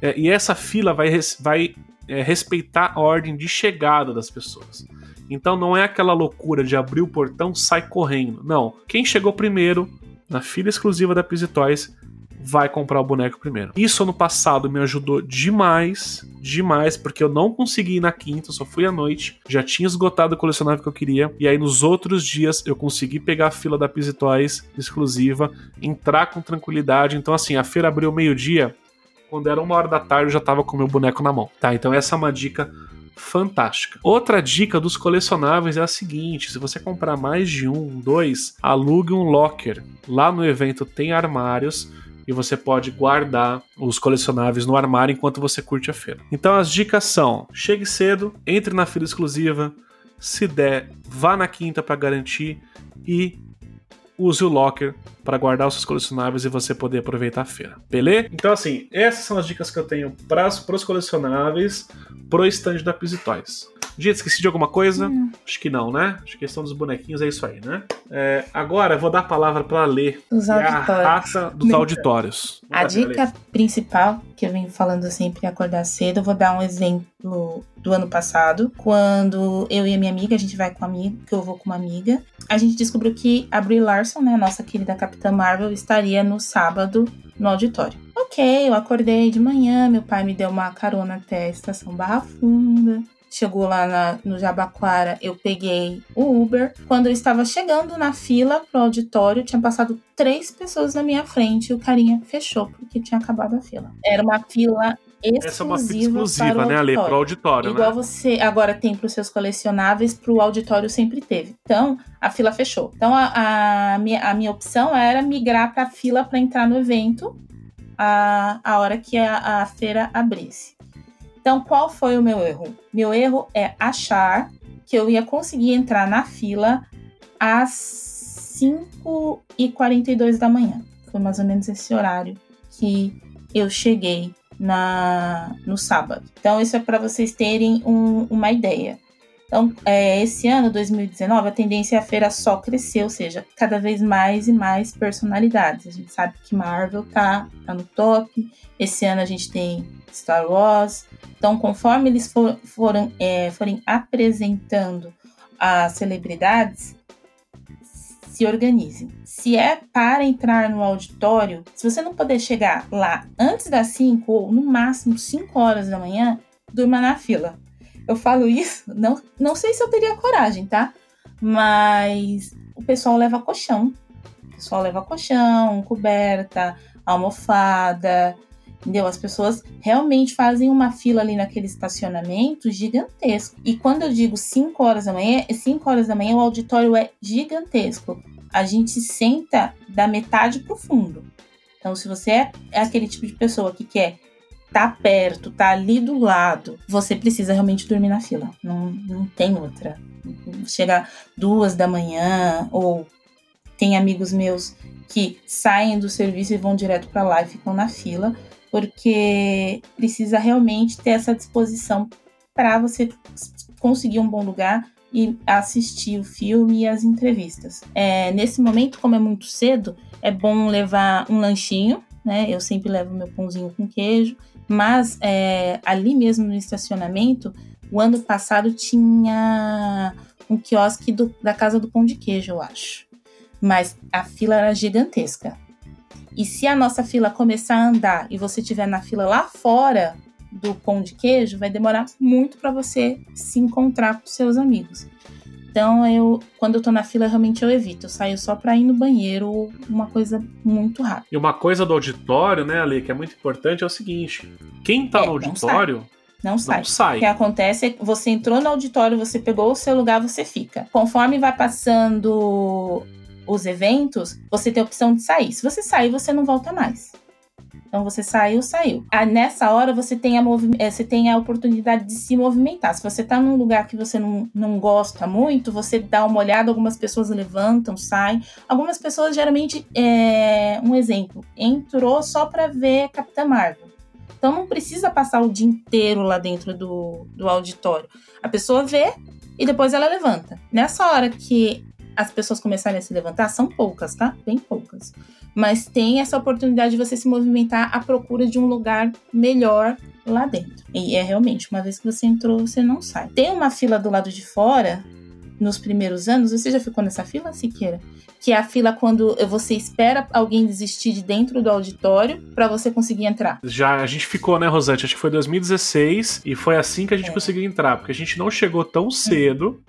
É, e essa fila vai, vai é, respeitar a ordem de chegada das pessoas. Então não é aquela loucura de abrir o portão, sai correndo. Não. Quem chegou primeiro, na fila exclusiva da Toys, vai comprar o boneco primeiro. Isso ano passado me ajudou demais, demais, porque eu não consegui ir na quinta, só fui à noite, já tinha esgotado o colecionável que eu queria, e aí nos outros dias eu consegui pegar a fila da Pizzy Toys exclusiva, entrar com tranquilidade. Então, assim, a feira abriu meio-dia, quando era uma hora da tarde eu já tava com meu boneco na mão, tá? Então, essa é uma dica fantástica. Outra dica dos colecionáveis é a seguinte: se você comprar mais de um, dois, alugue um locker. Lá no evento tem armários e você pode guardar os colecionáveis no armário enquanto você curte a feira. Então as dicas são: chegue cedo, entre na fila exclusiva, se der, vá na quinta para garantir e use o locker para guardar os seus colecionáveis e você poder aproveitar a feira. Beleza? Então, assim, essas são as dicas que eu tenho para os colecionáveis pro stand da Pizzy Toys. Dia, esqueci de alguma coisa? Hum. Acho que não, né? Acho que a questão dos bonequinhos é isso aí, né? É, agora eu vou dar a palavra para. Os é auditórios. a raça dos auditórios. A dica principal, que eu venho falando sempre acordar cedo, eu vou dar um exemplo do ano passado, quando eu e a minha amiga, a gente vai com uma amiga, que eu vou com uma amiga, a gente descobriu que a Brie Larson, né, nossa querida Capitã Marvel, estaria no sábado no auditório. Ok, eu acordei de manhã, meu pai me deu uma carona até a estação Barra Funda chegou lá na, no Jabaquara, eu peguei o Uber. Quando eu estava chegando na fila pro auditório, tinha passado três pessoas na minha frente e o carinha fechou porque tinha acabado a fila. Era uma fila exclusiva. Essa é uma fila exclusiva, né, Ale? Pro auditório, Igual né? você agora tem para os seus colecionáveis, pro auditório sempre teve. Então, a fila fechou. Então, a, a, minha, a minha opção era migrar para a fila para entrar no evento a, a hora que a, a feira abrisse. Então, qual foi o meu erro? Meu erro é achar que eu ia conseguir entrar na fila às 5h42 da manhã. Foi mais ou menos esse horário que eu cheguei na, no sábado. Então, isso é para vocês terem um, uma ideia. Então, é, esse ano, 2019, a tendência é a feira só crescer, ou seja, cada vez mais e mais personalidades. A gente sabe que Marvel tá, tá no top. Esse ano a gente tem Star Wars. Então, conforme eles for, foram, é, forem apresentando as celebridades, se organizem. Se é para entrar no auditório, se você não puder chegar lá antes das 5 ou no máximo 5 horas da manhã, durma na fila eu falo isso, não, não sei se eu teria coragem, tá? Mas o pessoal leva colchão. O pessoal leva colchão, coberta, almofada, entendeu? As pessoas realmente fazem uma fila ali naquele estacionamento gigantesco. E quando eu digo 5 horas da manhã, é 5 horas da manhã o auditório é gigantesco. A gente senta da metade pro fundo. Então, se você é aquele tipo de pessoa que quer tá perto, tá ali do lado, você precisa realmente dormir na fila. Não, não tem outra. Chegar duas da manhã, ou tem amigos meus que saem do serviço e vão direto para lá e ficam na fila, porque precisa realmente ter essa disposição para você conseguir um bom lugar e assistir o filme e as entrevistas. É, nesse momento, como é muito cedo, é bom levar um lanchinho, né? Eu sempre levo meu pãozinho com queijo mas é, ali mesmo no estacionamento, o ano passado tinha um quiosque do, da Casa do Pão de Queijo, eu acho. Mas a fila era gigantesca. E se a nossa fila começar a andar e você estiver na fila lá fora do pão de queijo, vai demorar muito para você se encontrar com seus amigos. Então, eu, quando eu tô na fila, realmente eu evito. Eu saio só pra ir no banheiro ou uma coisa muito rápida. E uma coisa do auditório, né, Ali, que é muito importante é o seguinte: quem tá é, no auditório. Não sai. Não sai. O que acontece é que você entrou no auditório, você pegou o seu lugar, você fica. Conforme vai passando os eventos, você tem a opção de sair. Se você sair, você não volta mais. Então você saiu, saiu. Ah, nessa hora você tem, a eh, você tem a oportunidade de se movimentar. Se você está num lugar que você não, não gosta muito, você dá uma olhada, algumas pessoas levantam, saem. Algumas pessoas, geralmente, é, um exemplo, entrou só para ver Capitã Marvel. Então não precisa passar o dia inteiro lá dentro do, do auditório. A pessoa vê e depois ela levanta. Nessa hora que as pessoas começarem a se levantar, são poucas, tá? Bem poucas mas tem essa oportunidade de você se movimentar à procura de um lugar melhor lá dentro. E é realmente, uma vez que você entrou, você não sai. Tem uma fila do lado de fora, nos primeiros anos, você já ficou nessa fila, Siqueira? Que é a fila quando você espera alguém desistir de dentro do auditório para você conseguir entrar. Já a gente ficou, né, Rosante? Acho que foi 2016 e foi assim que a gente é. conseguiu entrar, porque a gente não chegou tão cedo.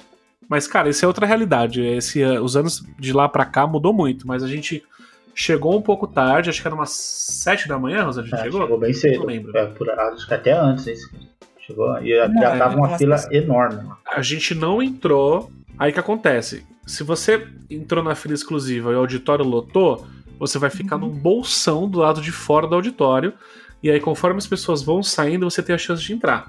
Mas, cara, isso é outra realidade. Esse, os anos de lá para cá mudou muito, mas a gente Chegou um pouco tarde, acho que era umas 7 da manhã, Rosa, a gente é, chegou? Chegou bem cedo. Não lembro. É, por, acho que até antes, hein? Chegou e já, já tava uma fila enorme. A gente não entrou. Aí que acontece? Se você entrou na fila exclusiva e o auditório lotou, você vai ficar uhum. num bolsão do lado de fora do auditório. E aí, conforme as pessoas vão saindo, você tem a chance de entrar.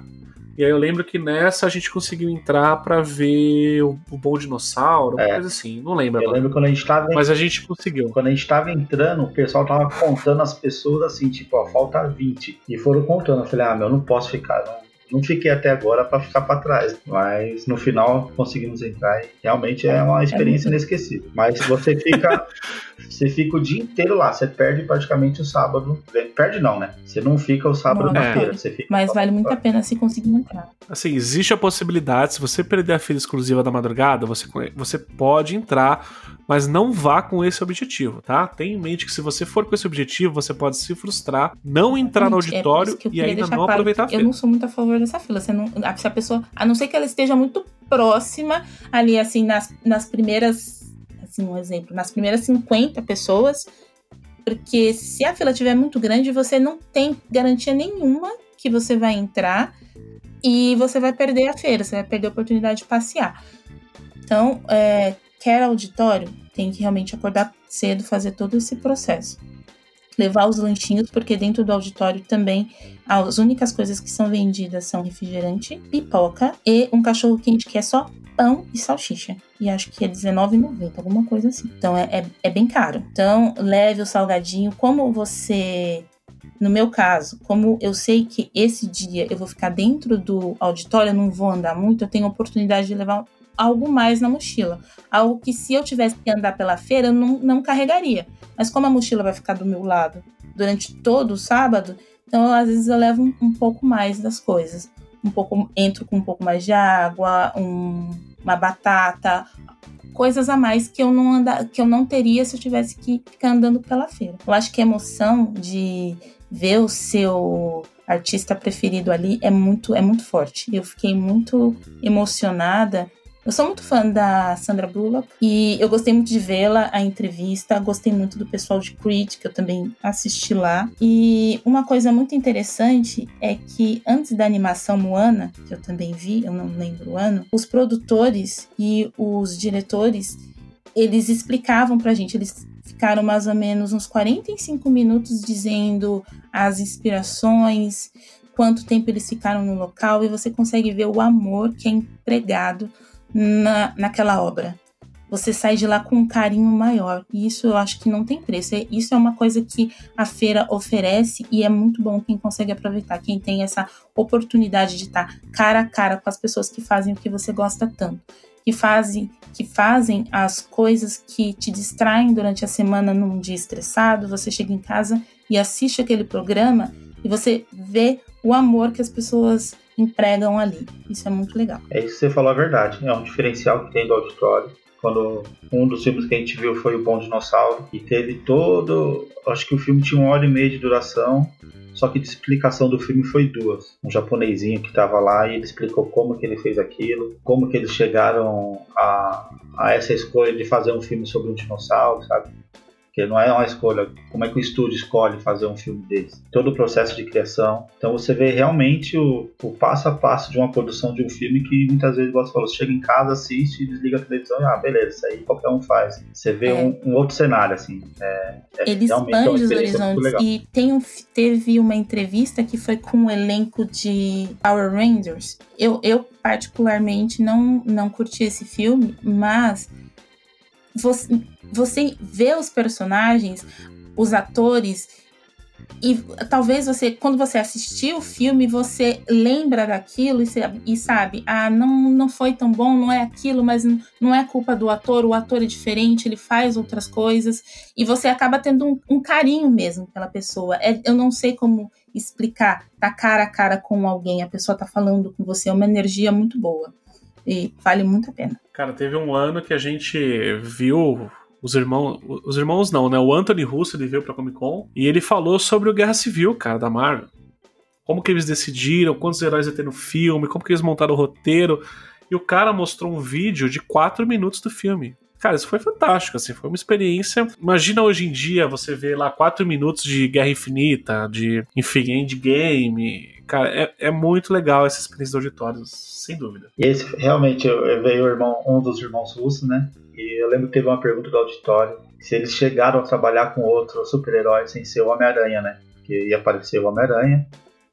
E aí eu lembro que nessa a gente conseguiu entrar para ver o, o Bom Dinossauro, é. coisa assim, não lembro. Eu agora. lembro quando a gente tava. Mas a gente conseguiu. Quando a gente tava entrando, o pessoal tava contando as pessoas assim, tipo, ó, falta 20. E foram contando. Eu falei, ah, meu, não posso ficar, não não fiquei até agora para ficar para trás, mas no final conseguimos entrar e realmente é uma experiência inesquecível. Mas você fica, você fica o dia inteiro lá, você perde praticamente o sábado. Perde não, né? Você não fica o sábado não, inteiro, você fica. Mas vale muito a pena se conseguir entrar. Assim, existe a possibilidade, se você perder a fila exclusiva da madrugada, você, você pode entrar mas não vá com esse objetivo, tá? Tenha em mente que se você for com esse objetivo, você pode se frustrar, não entrar no é auditório é e ainda não claro aproveitar a fila. Eu não sou muito a favor dessa fila. Você não, se a pessoa, a não ser que ela esteja muito próxima ali, assim, nas, nas primeiras, assim, um exemplo, nas primeiras 50 pessoas, porque se a fila estiver muito grande, você não tem garantia nenhuma que você vai entrar e você vai perder a feira, você vai perder a oportunidade de passear. Então, é, quer auditório, tem que realmente acordar cedo, fazer todo esse processo. Levar os lanchinhos, porque dentro do auditório também as únicas coisas que são vendidas são refrigerante, pipoca e um cachorro quente que é só pão e salsicha. E acho que é R$19,90, alguma coisa assim. Então é, é, é bem caro. Então leve o salgadinho. Como você no meu caso, como eu sei que esse dia eu vou ficar dentro do auditório, eu não vou andar muito, eu tenho a oportunidade de levar algo mais na mochila. Algo que se eu tivesse que andar pela feira, eu não, não carregaria. Mas como a mochila vai ficar do meu lado durante todo o sábado, então às vezes eu levo um, um pouco mais das coisas. Um pouco, entro com um pouco mais de água, um, uma batata, coisas a mais que eu não anda, que eu não teria se eu tivesse que ficar andando pela feira. Eu acho que a emoção de ver o seu artista preferido ali é muito é muito forte. Eu fiquei muito emocionada eu sou muito fã da Sandra Bullock e eu gostei muito de vê-la, a entrevista, gostei muito do pessoal de Creed, que eu também assisti lá. E uma coisa muito interessante é que antes da animação Moana, que eu também vi, eu não lembro o ano, os produtores e os diretores, eles explicavam pra gente, eles ficaram mais ou menos uns 45 minutos dizendo as inspirações, quanto tempo eles ficaram no local e você consegue ver o amor que é empregado na, naquela obra. Você sai de lá com um carinho maior. E isso eu acho que não tem preço. É, isso é uma coisa que a feira oferece e é muito bom quem consegue aproveitar, quem tem essa oportunidade de estar cara a cara com as pessoas que fazem o que você gosta tanto. Que fazem, que fazem as coisas que te distraem durante a semana num dia estressado. Você chega em casa e assiste aquele programa e você vê o amor que as pessoas empregam ali. Isso é muito legal. É isso que você falou a verdade. É um diferencial que tem do auditório. Quando um dos filmes que a gente viu foi o Bom Dinossauro, e teve todo. Acho que o filme tinha uma hora e meia de duração, só que de explicação do filme foi duas. Um japonesinho que estava lá e ele explicou como que ele fez aquilo, como que eles chegaram a, a essa escolha de fazer um filme sobre um dinossauro, sabe? Porque não é uma escolha. Como é que o estúdio escolhe fazer um filme desse? Todo o processo de criação. Então você vê realmente o, o passo a passo de uma produção de um filme que muitas vezes você falou, chega em casa, assiste, desliga a televisão e ah, beleza, isso aí qualquer um faz. Você vê é. um, um, outro cenário, assim. É, é Ele expande os horizontes. E tem um, teve uma entrevista que foi com o um elenco de Power Rangers. Eu, eu particularmente não, não curti esse filme, mas você, você vê os personagens, os atores, e talvez você, quando você assistir o filme, você lembra daquilo e, e, sabe, ah, não, não foi tão bom, não é aquilo, mas não é culpa do ator, o ator é diferente, ele faz outras coisas, e você acaba tendo um, um carinho mesmo pela pessoa. É, eu não sei como explicar, tá cara a cara com alguém, a pessoa tá falando com você, é uma energia muito boa. E vale muito a pena. Cara, teve um ano que a gente viu os irmãos. Os irmãos não, né? O Anthony Russo ele veio pra Comic Con e ele falou sobre o Guerra Civil, cara, da Marvel. Como que eles decidiram, quantos heróis ia ter no filme, como que eles montaram o roteiro. E o cara mostrou um vídeo de 4 minutos do filme. Cara, isso foi fantástico, assim, foi uma experiência. Imagina hoje em dia você ver lá 4 minutos de Guerra Infinita, de, enfim, Endgame, Cara, é, é muito legal essa experiência de auditórios, sem dúvida. E esse, realmente, veio o irmão, um dos irmãos russos, né? E eu lembro que teve uma pergunta do auditório se eles chegaram a trabalhar com outro super-herói sem ser o Homem-Aranha, né? Que ia aparecer o Homem-Aranha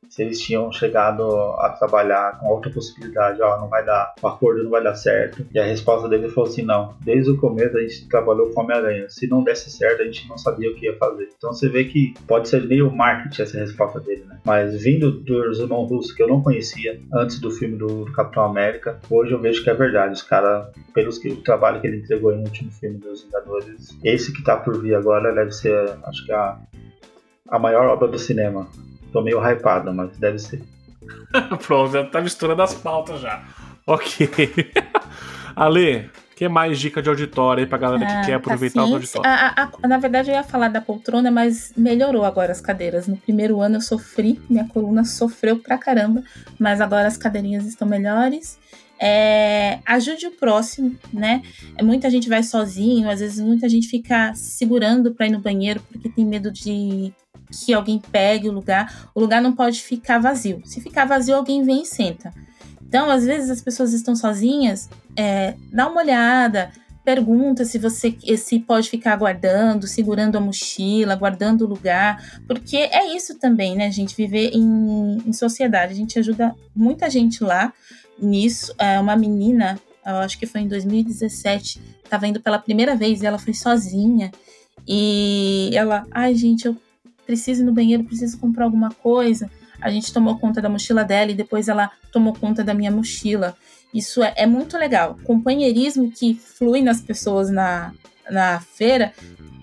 se eles tinham chegado a trabalhar com outra possibilidade, ó, não vai dar, o acordo não vai dar certo. E a resposta dele foi assim, não, desde o começo a gente trabalhou com Homem-Aranha, se não desse certo a gente não sabia o que ia fazer. Então você vê que pode ser meio marketing essa resposta dele, né? Mas vindo dos irmãos russos que eu não conhecia antes do filme do, do Capitão América, hoje eu vejo que é verdade. Os caras, pelos que o trabalho que ele entregou no último filme dos Vingadores, esse que tá por vir agora deve ser, acho que a a maior obra do cinema. Tô meio hypado, mas deve ser. Pronto, já tá misturando as pautas já. Ok. Ale, que mais dica de auditório aí pra galera que ah, quer aproveitar tá o auditório? A, a, na verdade, eu ia falar da poltrona, mas melhorou agora as cadeiras. No primeiro ano eu sofri, minha coluna sofreu pra caramba, mas agora as cadeirinhas estão melhores. É, ajude o próximo, né? É, muita gente vai sozinho, às vezes muita gente fica segurando para ir no banheiro porque tem medo de que alguém pegue o lugar. O lugar não pode ficar vazio. Se ficar vazio, alguém vem e senta. Então, às vezes as pessoas estão sozinhas, é, dá uma olhada, pergunta se você se pode ficar guardando, segurando a mochila, guardando o lugar, porque é isso também, né, gente? Viver em, em sociedade. A gente ajuda muita gente lá nisso. É, uma menina, eu acho que foi em 2017, estava indo pela primeira vez e ela foi sozinha. E ela, ai, gente, eu precisa ir no banheiro, precisa comprar alguma coisa. A gente tomou conta da mochila dela e depois ela tomou conta da minha mochila. Isso é, é muito legal. Companheirismo que flui nas pessoas na, na feira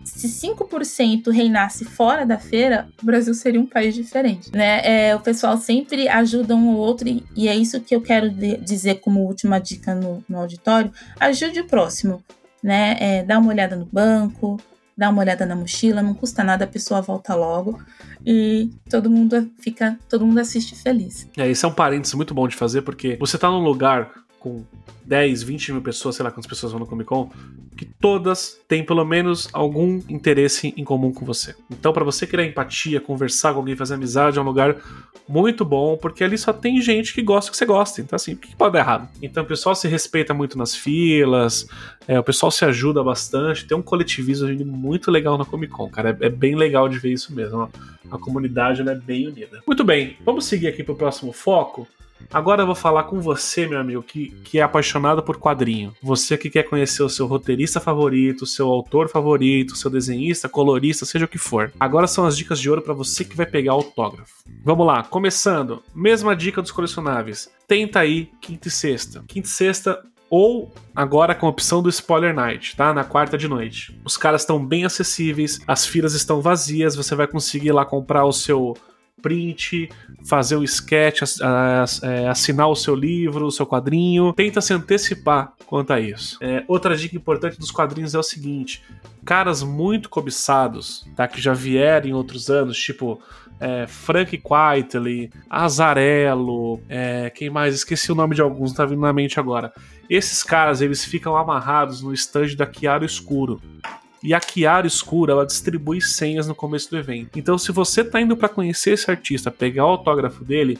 se 5% reinasse fora da feira, o Brasil seria um país diferente, né? É, o pessoal sempre ajuda um ou outro e, e é isso que eu quero de, dizer como última dica no, no, auditório. Ajude o próximo, né? É, dá uma olhada no banco, dá uma olhada na mochila, não custa nada, a pessoa volta logo e todo mundo fica, todo mundo assiste feliz. É, isso é um parênteses muito bom de fazer porque você tá num lugar com 10, 20 mil pessoas, sei lá quantas pessoas vão no Comic Con, que todas têm pelo menos algum interesse em comum com você. Então, para você criar empatia, conversar com alguém, fazer amizade, é um lugar muito bom, porque ali só tem gente que gosta que você gosta. Então, assim, o que pode dar errado? Então, o pessoal se respeita muito nas filas, é, o pessoal se ajuda bastante, tem um coletivismo muito legal na Comic Con, cara. É, é bem legal de ver isso mesmo. A comunidade é bem unida. Muito bem, vamos seguir aqui para o próximo foco. Agora eu vou falar com você, meu amigo, que, que é apaixonado por quadrinho. Você que quer conhecer o seu roteirista favorito, o seu autor favorito, o seu desenhista, colorista, seja o que for. Agora são as dicas de ouro para você que vai pegar autógrafo. Vamos lá, começando. Mesma dica dos colecionáveis. Tenta aí quinta e sexta. Quinta e sexta ou agora com a opção do Spoiler Night, tá? Na quarta de noite. Os caras estão bem acessíveis, as filas estão vazias, você vai conseguir lá comprar o seu print, fazer o sketch, é, assinar o seu livro, o seu quadrinho. Tenta se antecipar quanto a isso. É, outra dica importante dos quadrinhos é o seguinte: caras muito cobiçados, tá? Que já vieram em outros anos, tipo é, Frank Quitely, Azarello, é, quem mais? Esqueci o nome de alguns, tá vindo na mente agora. Esses caras, eles ficam amarrados no stand da Chiaro Escuro. E a Chiara Escura, ela distribui senhas no começo do evento. Então, se você tá indo para conhecer esse artista, pegar o autógrafo dele,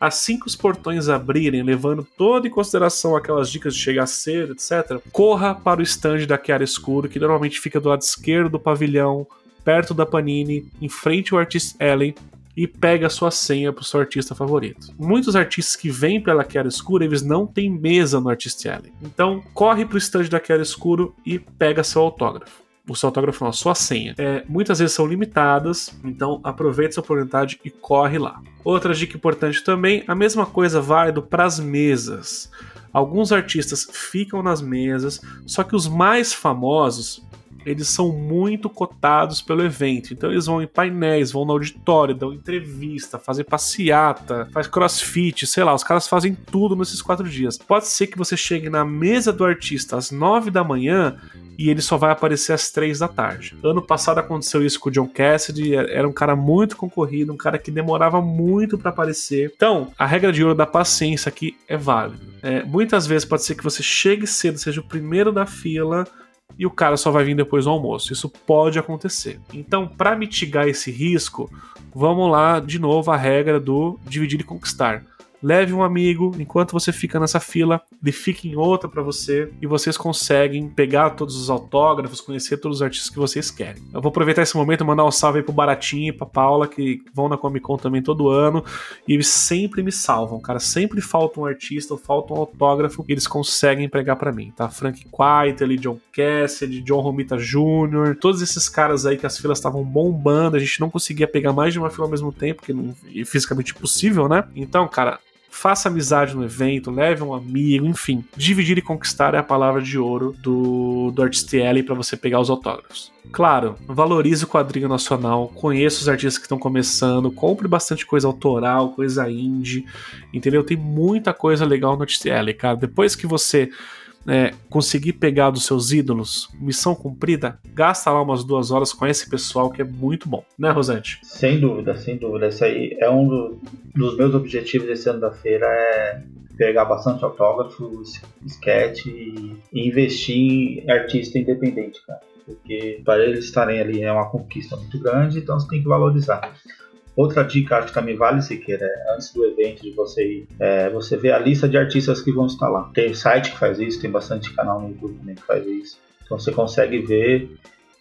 assim que os portões abrirem, levando toda em consideração aquelas dicas de chegar cedo, etc., corra para o stand da Chiara Escuro, que normalmente fica do lado esquerdo do pavilhão, perto da Panini, em frente ao Artist Ellen, e pega a sua senha para o seu artista favorito. Muitos artistas que vêm pela Chiara Escuro, eles não têm mesa no Artist Alley. Então, corre para o stand da Chiara Escuro e pega seu autógrafo o seu autógrafo não, a sua senha. É, muitas vezes são limitadas, então aproveite essa oportunidade e corre lá. Outra dica importante também, a mesma coisa válido para as mesas. Alguns artistas ficam nas mesas, só que os mais famosos eles são muito cotados pelo evento. Então eles vão em painéis, vão no auditório, dão entrevista, fazem passeata, faz crossfit, sei lá, os caras fazem tudo nesses quatro dias. Pode ser que você chegue na mesa do artista às nove da manhã e ele só vai aparecer às três da tarde. Ano passado aconteceu isso com o John Cassidy, era um cara muito concorrido, um cara que demorava muito para aparecer. Então, a regra de ouro da paciência aqui é válida. É, muitas vezes pode ser que você chegue cedo, seja o primeiro da fila, e o cara só vai vir depois do almoço. Isso pode acontecer. Então, para mitigar esse risco, vamos lá de novo a regra do dividir e conquistar leve um amigo, enquanto você fica nessa fila, ele fica em outra para você e vocês conseguem pegar todos os autógrafos, conhecer todos os artistas que vocês querem. Eu vou aproveitar esse momento e mandar um salve aí pro Baratinho e pra Paula, que vão na Comic Con também todo ano, e eles sempre me salvam, cara. Sempre falta um artista ou falta um autógrafo e eles conseguem pregar para mim, tá? Frank White, John Cassidy, John Romita Jr., todos esses caras aí que as filas estavam bombando, a gente não conseguia pegar mais de uma fila ao mesmo tempo, que não é fisicamente impossível, né? Então, cara, faça amizade no evento, leve um amigo, enfim. Dividir e conquistar é a palavra de ouro do, do Artistielli para você pegar os autógrafos. Claro, valorize o quadrinho nacional, conheça os artistas que estão começando, compre bastante coisa autoral, coisa indie, entendeu? Tem muita coisa legal no Artistielli, cara. Depois que você é, conseguir pegar dos seus ídolos, missão cumprida, gasta lá umas duas horas com esse pessoal que é muito bom, né, Rosante? Sem dúvida, sem dúvida. Esse aí é um do, dos meus objetivos desse ano da feira é pegar bastante autógrafo, sketch e investir em artista independente, cara. Porque para eles estarem ali é uma conquista muito grande, então você tem que valorizar. Outra dica acho que também vale, Siqueira, é antes do evento de você ir, é, você vê a lista de artistas que vão estar lá. Tem site que faz isso, tem bastante canal no YouTube também que faz isso. Então você consegue ver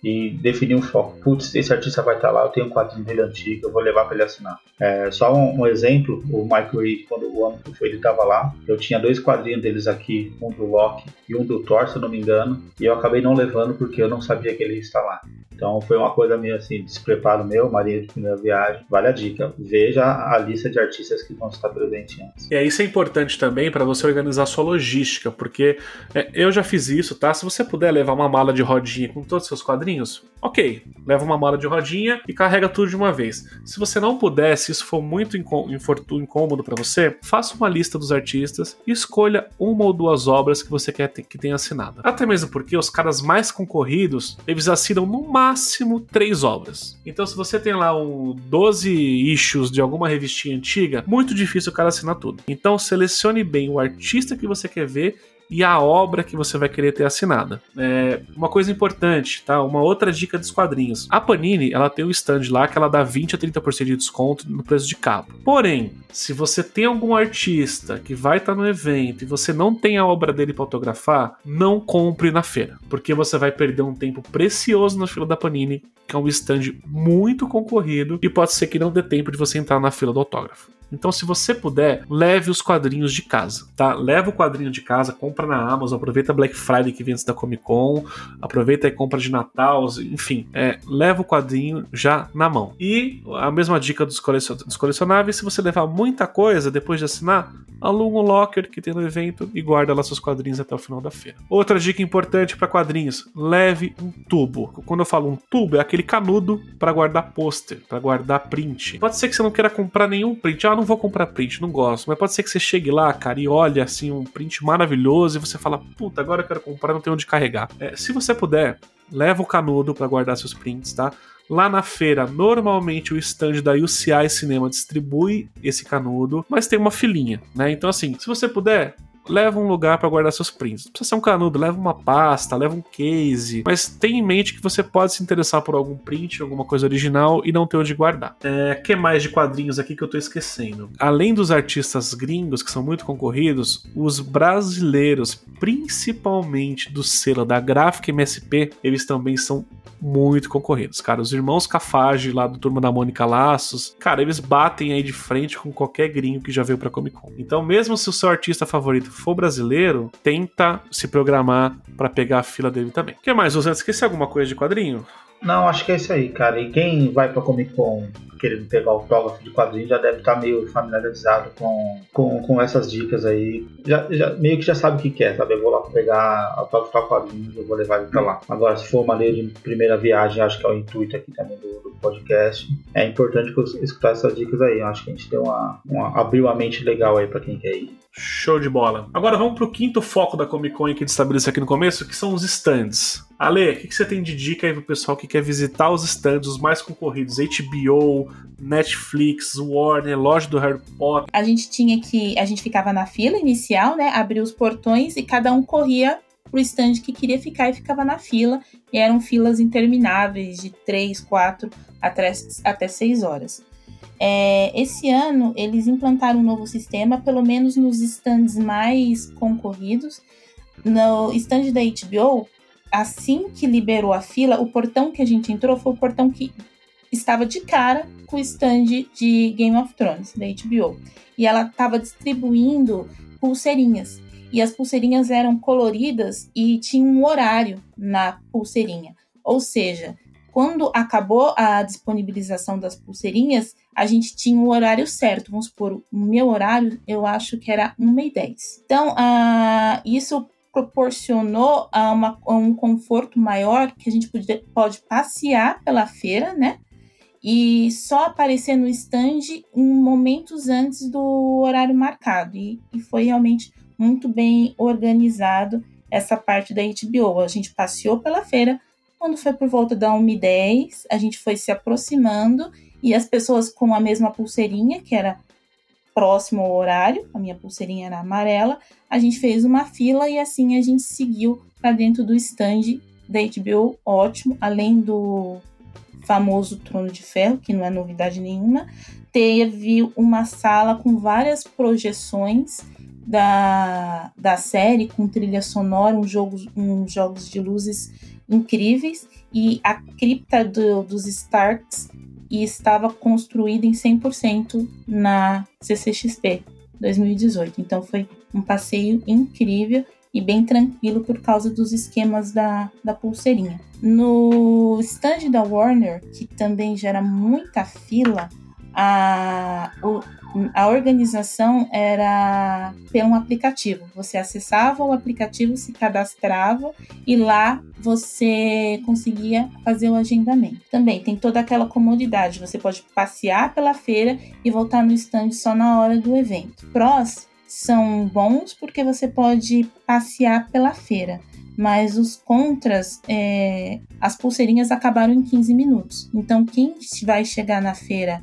e definir um foco. Putz, esse artista vai estar lá, eu tenho um quadrinho dele antigo, eu vou levar para ele assinar. É, só um, um, exemplo, o Michael Reed, quando o ano que foi, ele estava lá, eu tinha dois quadrinhos deles aqui, um do Loki e um do Thor, se não me engano, e eu acabei não levando porque eu não sabia que ele ia estar lá. Então foi uma coisa meio assim, despreparo meu, Maria de primeira viagem. Vale a dica. Veja a lista de artistas que vão estar presentes antes. E aí, isso é importante também para você organizar sua logística, porque é, eu já fiz isso, tá? Se você puder levar uma mala de rodinha com todos os seus quadrinhos, ok, leva uma mala de rodinha e carrega tudo de uma vez. Se você não puder, se isso for muito incômodo para você, faça uma lista dos artistas e escolha uma ou duas obras que você quer que tenha assinado. Até mesmo porque os caras mais concorridos, eles assinam no máximo três obras. Então, se você tem lá um 12 issues de alguma revistinha antiga, muito difícil o cara assinar tudo. Então, selecione bem o artista que você quer ver e a obra que você vai querer ter assinada. É uma coisa importante, tá? Uma outra dica dos quadrinhos. A Panini, ela tem um stand lá que ela dá 20 a 30% de desconto no preço de capa. Porém, se você tem algum artista que vai estar tá no evento e você não tem a obra dele para autografar, não compre na feira, porque você vai perder um tempo precioso na fila da Panini, que é um stand muito concorrido e pode ser que não dê tempo de você entrar na fila do autógrafo. Então, se você puder, leve os quadrinhos de casa, tá? Leva o quadrinho de casa, compra na Amazon, aproveita Black Friday que vem antes da Comic Con, aproveita e compra de Natal, enfim, é, leva o quadrinho já na mão. E a mesma dica dos, colecionáveis, se você levar muita coisa depois de assinar, aluga um locker que tem no evento e guarda lá seus quadrinhos até o final da feira. Outra dica importante para quadrinhos: leve um tubo. Quando eu falo um tubo, é aquele canudo para guardar pôster, para guardar print. Pode ser que você não queira comprar nenhum print. Ah, não vou comprar print, não gosto. Mas pode ser que você chegue lá, cara, e olhe assim um print maravilhoso e você fala, puta, agora eu quero comprar, não tenho onde carregar. É, se você puder, leva o canudo para guardar seus prints, tá? Lá na feira, normalmente o stand da UCI Cinema distribui esse canudo, mas tem uma filinha, né? Então, assim, se você puder, leva um lugar para guardar seus prints. Não precisa ser um canudo, leva uma pasta, leva um case, mas tenha em mente que você pode se interessar por algum print, alguma coisa original e não ter onde guardar. É, que mais de quadrinhos aqui que eu tô esquecendo? Além dos artistas gringos, que são muito concorridos, os brasileiros, principalmente do selo da Gráfica MSP, eles também são muito concorridos, cara. Os irmãos Cafage lá do Turma da Mônica Laços, cara, eles batem aí de frente com qualquer gringo que já veio pra Comic Con. Então, mesmo se o seu artista favorito for brasileiro, tenta se programar para pegar a fila dele também. O que mais, José? Esqueci alguma coisa de quadrinho? Não, acho que é isso aí, cara. E quem vai pra Comic Con querendo pegar autógrafo de quadrinho já deve estar tá meio familiarizado com, com, com essas dicas aí. Já, já, meio que já sabe o que quer, sabe? Eu vou lá pegar autógrafo de quadrinhos, eu vou levar ele pra lá. Agora, se for uma lei de primeira viagem, acho que é o intuito aqui também do, do podcast. É importante escutar essas dicas aí. Acho que a gente deu uma, uma abriu a mente legal aí pra quem quer ir. Show de bola. Agora vamos pro quinto foco da Comic Con que estabeleci aqui no começo, que são os stands. Ale, o que, que, você tem de dica aí pro pessoal que quer visitar os stands, os mais concorridos? HBO, Netflix, Warner, loja do Harry Potter. A gente tinha que. A gente ficava na fila inicial, né? Abria os portões e cada um corria pro stand que queria ficar e ficava na fila. E eram filas intermináveis de 3, 4 até, até 6 horas. É, esse ano eles implantaram um novo sistema, pelo menos nos stands mais concorridos. No stand da HBO, assim que liberou a fila, o portão que a gente entrou foi o portão que estava de cara com o stand de Game of Thrones, da HBO. E ela estava distribuindo pulseirinhas. E as pulseirinhas eram coloridas e tinha um horário na pulseirinha. Ou seja, quando acabou a disponibilização das pulseirinhas, a gente tinha o horário certo. Vamos supor, o meu horário, eu acho que era 1h10. Então, uh, isso proporcionou a, uma, a um conforto maior que a gente pode, pode passear pela feira, né? E só aparecer no stand em momentos antes do horário marcado. E, e foi realmente muito bem organizado essa parte da HBO. A gente passeou pela feira, quando foi por volta da 1h10, a gente foi se aproximando e as pessoas com a mesma pulseirinha, que era próximo ao horário, a minha pulseirinha era amarela, a gente fez uma fila e assim a gente seguiu para dentro do stand da HBO, ótimo, além do famoso Trono de Ferro, que não é novidade nenhuma, teve uma sala com várias projeções da, da série, com trilha sonora, uns jogos, uns jogos de luzes incríveis, e a cripta do, dos Starks e estava construída em 100% na CCXP 2018. Então foi um passeio incrível e bem tranquilo por causa dos esquemas da, da pulseirinha. No stand da Warner, que também gera muita fila, a, a organização era pelo um aplicativo. Você acessava o aplicativo, se cadastrava e lá você conseguia fazer o agendamento. Também tem toda aquela comodidade. Você pode passear pela feira e voltar no stand só na hora do evento. Prós são bons porque você pode passear pela feira, mas os contras, é, as pulseirinhas acabaram em 15 minutos. Então, quem vai chegar na feira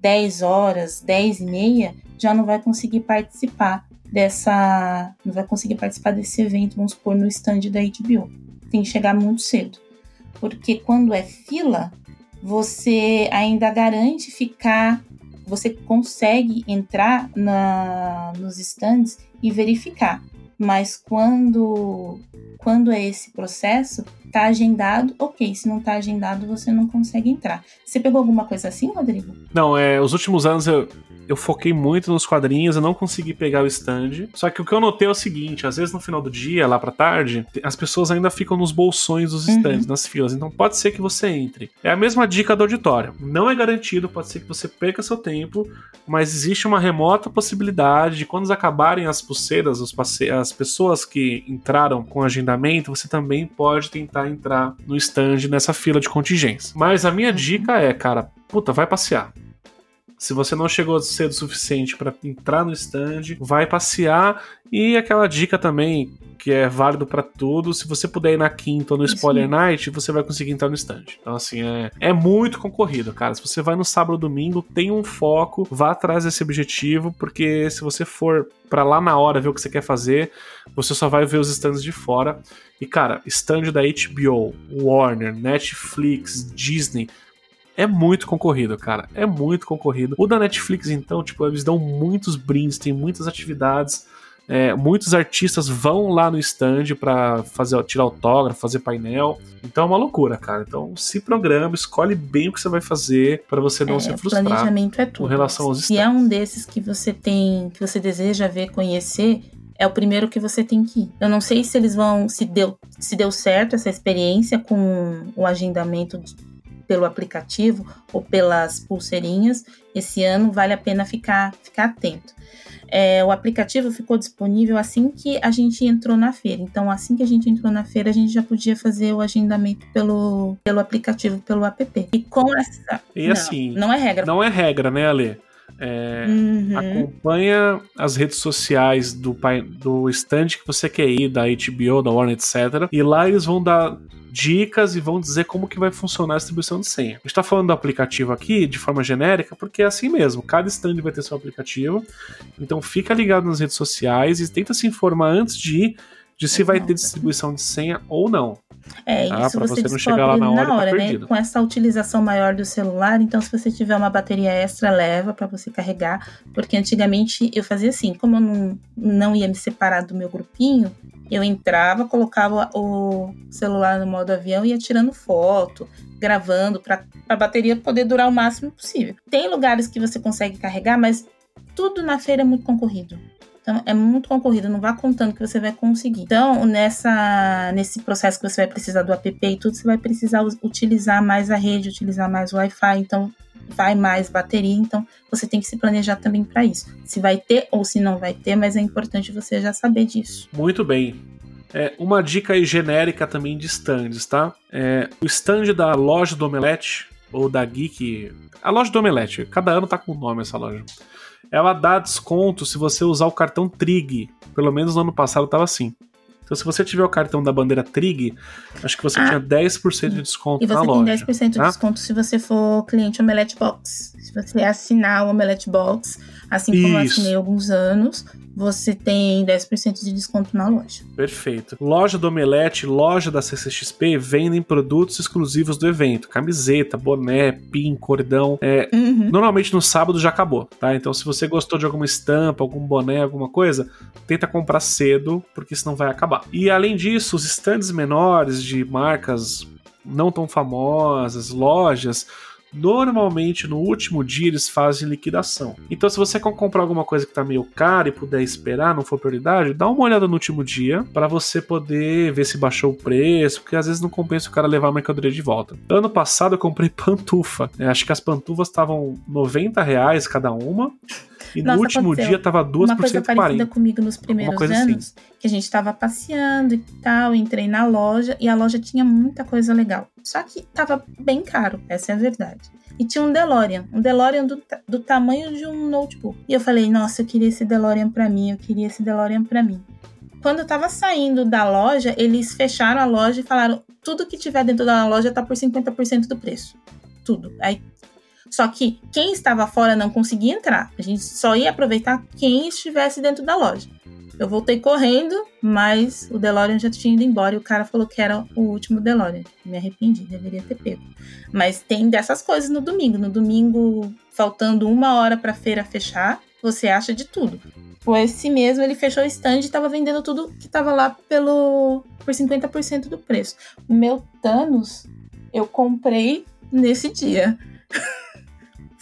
10 horas, 10 e meia, já não vai conseguir participar dessa. não vai conseguir participar desse evento, vamos supor, no stand da HBO. Tem que chegar muito cedo. Porque quando é fila, você ainda garante ficar você consegue entrar na, nos stands e verificar. Mas quando, quando é esse processo, tá agendado, ok. Se não tá agendado, você não consegue entrar. Você pegou alguma coisa assim, Rodrigo? Não, é, os últimos anos eu, eu foquei muito nos quadrinhos, eu não consegui pegar o stand. Só que o que eu notei é o seguinte: às vezes no final do dia, lá pra tarde, as pessoas ainda ficam nos bolsões dos stands, uhum. nas filas. Então pode ser que você entre. É a mesma dica do auditório. Não é garantido, pode ser que você perca seu tempo, mas existe uma remota possibilidade de quando acabarem as pulseiras, os passe as pessoas que entraram com agendamento, você também pode tentar entrar no stand nessa fila de contingência. Mas a minha uhum. dica é, cara, puta, vai passear. Se você não chegou cedo o suficiente para entrar no stand, vai passear. E aquela dica também, que é válido para tudo, se você puder ir na quinta ou no Spoiler Night, você vai conseguir entrar no stand. Então, assim, é, é muito concorrido, cara. Se você vai no sábado ou domingo, tem um foco, vá atrás desse objetivo, porque se você for para lá na hora ver o que você quer fazer, você só vai ver os stands de fora. E, cara, stand da HBO, Warner, Netflix, Disney é muito concorrido, cara. É muito concorrido. O da Netflix, então, tipo, eles dão muitos brindes, tem muitas atividades. É, muitos artistas vão lá no stand para fazer tirar autógrafo, fazer painel. Então é uma loucura, cara. Então se programa, escolhe bem o que você vai fazer para você não é, se frustrar. Planejamento é tudo. Com relação aos se stands. é um desses que você tem, que você deseja ver, conhecer, é o primeiro que você tem que ir. Eu não sei se eles vão, se deu, se deu certo essa experiência com o agendamento pelo aplicativo ou pelas pulseirinhas, esse ano vale a pena ficar, ficar atento. É, o aplicativo ficou disponível assim que a gente entrou na feira. Então, assim que a gente entrou na feira, a gente já podia fazer o agendamento pelo, pelo aplicativo, pelo app. E com essa. E assim. Não é regra. Não é regra, né, Ale? É, uhum. Acompanha as redes sociais do, do stand que você quer ir, da HBO, da Warner, etc. E lá eles vão dar dicas e vão dizer como que vai funcionar a distribuição de senha. A gente está falando do aplicativo aqui de forma genérica porque é assim mesmo, cada stand vai ter seu aplicativo, então fica ligado nas redes sociais e tenta se informar antes de ir de se vai ter distribuição de senha ou não. É, tá? isso você, você não chegar lá na hora, na hora tá né? Com essa utilização maior do celular, então se você tiver uma bateria extra, leva para você carregar, porque antigamente eu fazia assim, como eu não, não ia me separar do meu grupinho, eu entrava, colocava o celular no modo avião e ia tirando foto, gravando, para a bateria poder durar o máximo possível. Tem lugares que você consegue carregar, mas tudo na feira é muito concorrido. Então é muito concorrido, não vá contando que você vai conseguir. Então, nessa, nesse processo que você vai precisar do app e tudo, você vai precisar utilizar mais a rede, utilizar mais o Wi-Fi. Então, vai mais bateria, então você tem que se planejar também para isso. Se vai ter ou se não vai ter, mas é importante você já saber disso. Muito bem. É, uma dica aí genérica também de stands, tá? É, o stand da loja do Omelete, ou da Geek. A loja do Omelete, cada ano tá com nome essa loja. Ela dá desconto se você usar o cartão Trig. Pelo menos no ano passado tava assim. Então, se você tiver o cartão da bandeira Trig, acho que você ah, tinha 10% de desconto na loja. E você tem 10% de tá? desconto se você for cliente Omelette Box. Se você assinar o Omelette Box, assim como Isso. eu assinei alguns anos, você tem 10% de desconto na loja. Perfeito. Loja do Omelete, loja da CCXP vendem produtos exclusivos do evento: camiseta, boné, pin, cordão. É, uhum. Normalmente no sábado já acabou, tá? Então se você gostou de alguma estampa, algum boné, alguma coisa, tenta comprar cedo, porque senão vai acabar. E além disso, os stands menores de marcas não tão famosas, lojas normalmente no último dia eles fazem liquidação. Então, se você quer comprar alguma coisa que tá meio cara e puder esperar, não for prioridade, dá uma olhada no último dia para você poder ver se baixou o preço, porque às vezes não compensa o cara levar a mercadoria de volta. Ano passado eu comprei pantufa. É, acho que as pantufas estavam 90 reais cada uma. E Nossa, no último dia tava 2% Uma coisa parecida comigo nos primeiros assim. anos, assim. Que a gente tava passeando e tal, entrei na loja e a loja tinha muita coisa legal. Só que tava bem caro, essa é a verdade. E tinha um DeLorean, um DeLorean do, do tamanho de um notebook. E eu falei, nossa, eu queria esse DeLorean pra mim, eu queria esse DeLorean pra mim. Quando eu tava saindo da loja, eles fecharam a loja e falaram: tudo que tiver dentro da loja tá por 50% do preço. Tudo. Aí só que quem estava fora não conseguia entrar. A gente só ia aproveitar quem estivesse dentro da loja. Eu voltei correndo, mas o DeLorean já tinha ido embora e o cara falou que era o último DeLorean. Me arrependi, deveria ter pego. Mas tem dessas coisas no domingo. No domingo, faltando uma hora para feira fechar, você acha de tudo. Esse mesmo, ele fechou o stand e estava vendendo tudo que estava lá pelo por 50% do preço. O meu Thanos, eu comprei nesse dia.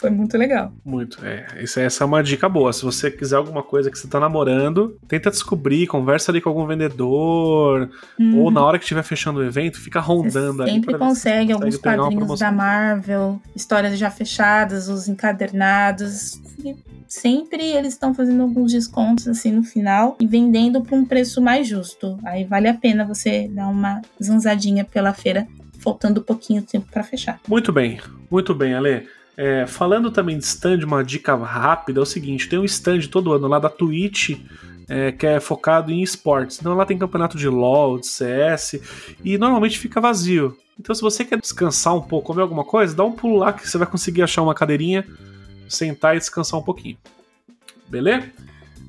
Foi muito legal. Muito, é. Isso, essa é uma dica boa. Se você quiser alguma coisa que você tá namorando, tenta descobrir, conversa ali com algum vendedor, uhum. ou na hora que estiver fechando o evento, fica rondando você sempre consegue alguns quadrinhos da Marvel, histórias já fechadas, os encadernados. E sempre eles estão fazendo alguns descontos assim no final e vendendo por um preço mais justo. Aí vale a pena você dar uma zanzadinha pela feira, faltando um pouquinho de tempo para fechar. Muito bem, muito bem, Ale. É, falando também de stand, uma dica rápida é o seguinte: tem um stand todo ano lá da Twitch. É, que é focado em esportes. Então lá tem campeonato de LoL, de CS, e normalmente fica vazio. Então se você quer descansar um pouco, comer alguma coisa, dá um pulo lá que você vai conseguir achar uma cadeirinha, sentar e descansar um pouquinho. Beleza?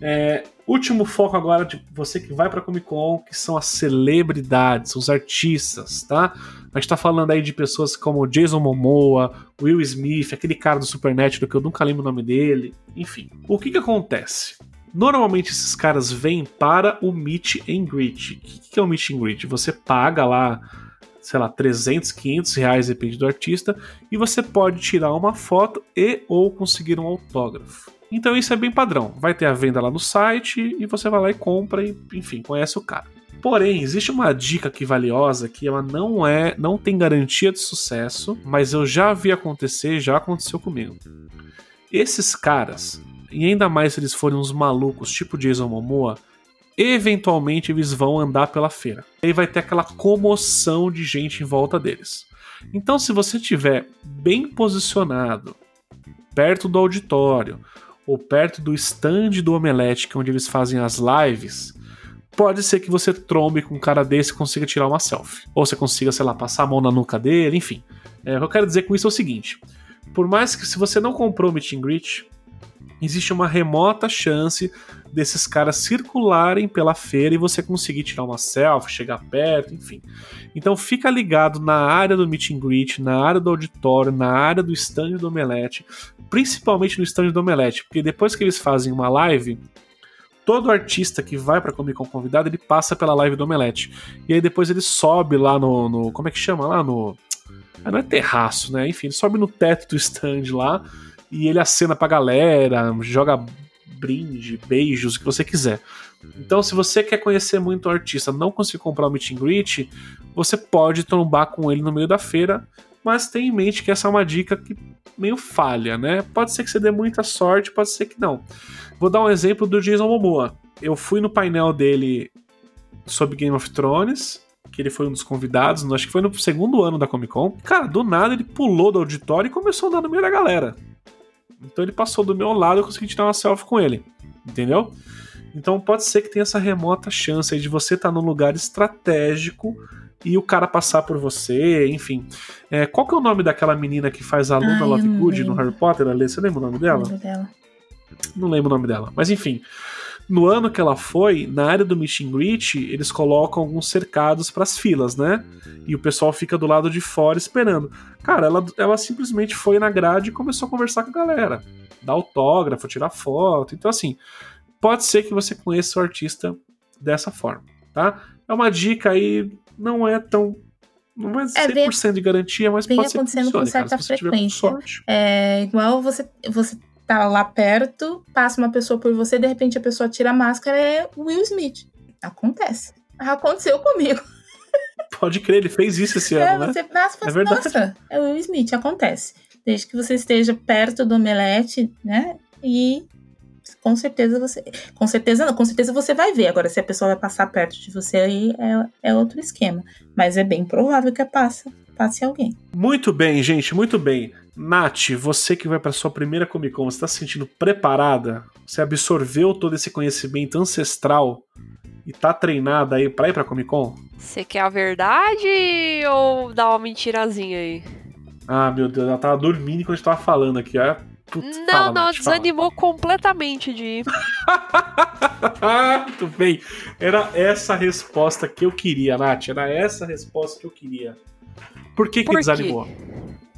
É, último foco agora de você que vai para Comic Con, que são as celebridades, os artistas, tá? A gente tá falando aí de pessoas como Jason Momoa, Will Smith, aquele cara do Supernatural que eu nunca lembro o nome dele, enfim. O que que acontece? Normalmente esses caras vêm para o Meet and Greet. O que, que é o Meet and Greet? Você paga lá sei lá, 300, 500 reais, depende do artista, e você pode tirar uma foto e ou conseguir um autógrafo. Então isso é bem padrão. Vai ter a venda lá no site e você vai lá e compra e, enfim, conhece o cara. Porém, existe uma dica aqui valiosa que ela não é, não tem garantia de sucesso, mas eu já vi acontecer, já aconteceu comigo. Esses caras, e ainda mais se eles forem uns malucos tipo Jason Momoa, eventualmente eles vão andar pela feira. Aí vai ter aquela comoção de gente em volta deles. Então, se você estiver bem posicionado, perto do auditório, ou perto do stand do Omelete, que é onde eles fazem as lives, pode ser que você trombe com um cara desse e consiga tirar uma selfie. Ou você consiga, sei lá, passar a mão na nuca dele, enfim. É, o que eu quero dizer com isso é o seguinte: por mais que se você não comprou o meet and greet, existe uma remota chance desses caras circularem pela feira e você conseguir tirar uma selfie, chegar perto, enfim. Então fica ligado na área do meet and greet, na área do auditório, na área do stand do Omelete, principalmente no stand do Omelete, porque depois que eles fazem uma live, todo artista que vai pra Comic Con convidado, ele passa pela live do Omelete. E aí depois ele sobe lá no, no como é que chama lá? No... Ah, não é terraço, né? Enfim, ele sobe no teto do stand lá e ele acena pra galera, joga brinde, beijos, o que você quiser. Então, se você quer conhecer muito o artista, não conseguir comprar o meet and greet, você pode trombar com ele no meio da feira, mas tenha em mente que essa é uma dica que meio falha, né? Pode ser que você dê muita sorte, pode ser que não. Vou dar um exemplo do Jason Momoa. Eu fui no painel dele sobre Game of Thrones, que ele foi um dos convidados, acho que foi no segundo ano da Comic Con. Cara, do nada ele pulou do auditório e começou a andar no meio da galera. Então ele passou do meu lado e eu consegui tirar uma selfie com ele. Entendeu? Então pode ser que tenha essa remota chance de você estar tá num lugar estratégico e o cara passar por você, enfim. É, qual que é o nome daquela menina que faz a Luna Lovegood no Harry Potter, Ale? Você lembra o nome dela? Não, dela. não lembro o nome dela. Mas enfim, no ano que ela foi, na área do Meet and Greet, eles colocam alguns cercados para as filas, né? E o pessoal fica do lado de fora esperando. Cara, ela, ela simplesmente foi na grade e começou a conversar com a galera. Dar autógrafo, tirar foto. Então, assim, pode ser que você conheça o artista dessa forma, tá? É uma dica aí, não é tão Não é 100% É, de garantia, mas vem pode ser acontecendo com funcione, cara, certa com frequência. É igual você, você tá lá perto, passa uma pessoa por você, de repente a pessoa tira a máscara, é Will Smith. Acontece. Aconteceu comigo. Pode crer, ele fez isso esse É, ano, né? você passa É assim, verdade. nossa, é o Will Smith, acontece. Desde que você esteja perto do omelete, né? E com certeza você. Com certeza não, com certeza você vai ver. Agora, se a pessoa vai passar perto de você aí, é, é outro esquema. Mas é bem provável que passa, passe alguém. Muito bem, gente, muito bem. Nath, você que vai para sua primeira Comic Con, você está se sentindo preparada? Você absorveu todo esse conhecimento ancestral e tá treinada aí para ir para Comic Con? Você quer a verdade ou dá uma mentirazinha aí? Ah, meu Deus, ela tava dormindo enquanto a gente tava falando aqui, ó. Putz, não, fala, não, Nath, fala. desanimou completamente de ir. Muito bem. Era essa a resposta que eu queria, Nath. Era essa a resposta que eu queria. Por que, que Por quê? desanimou?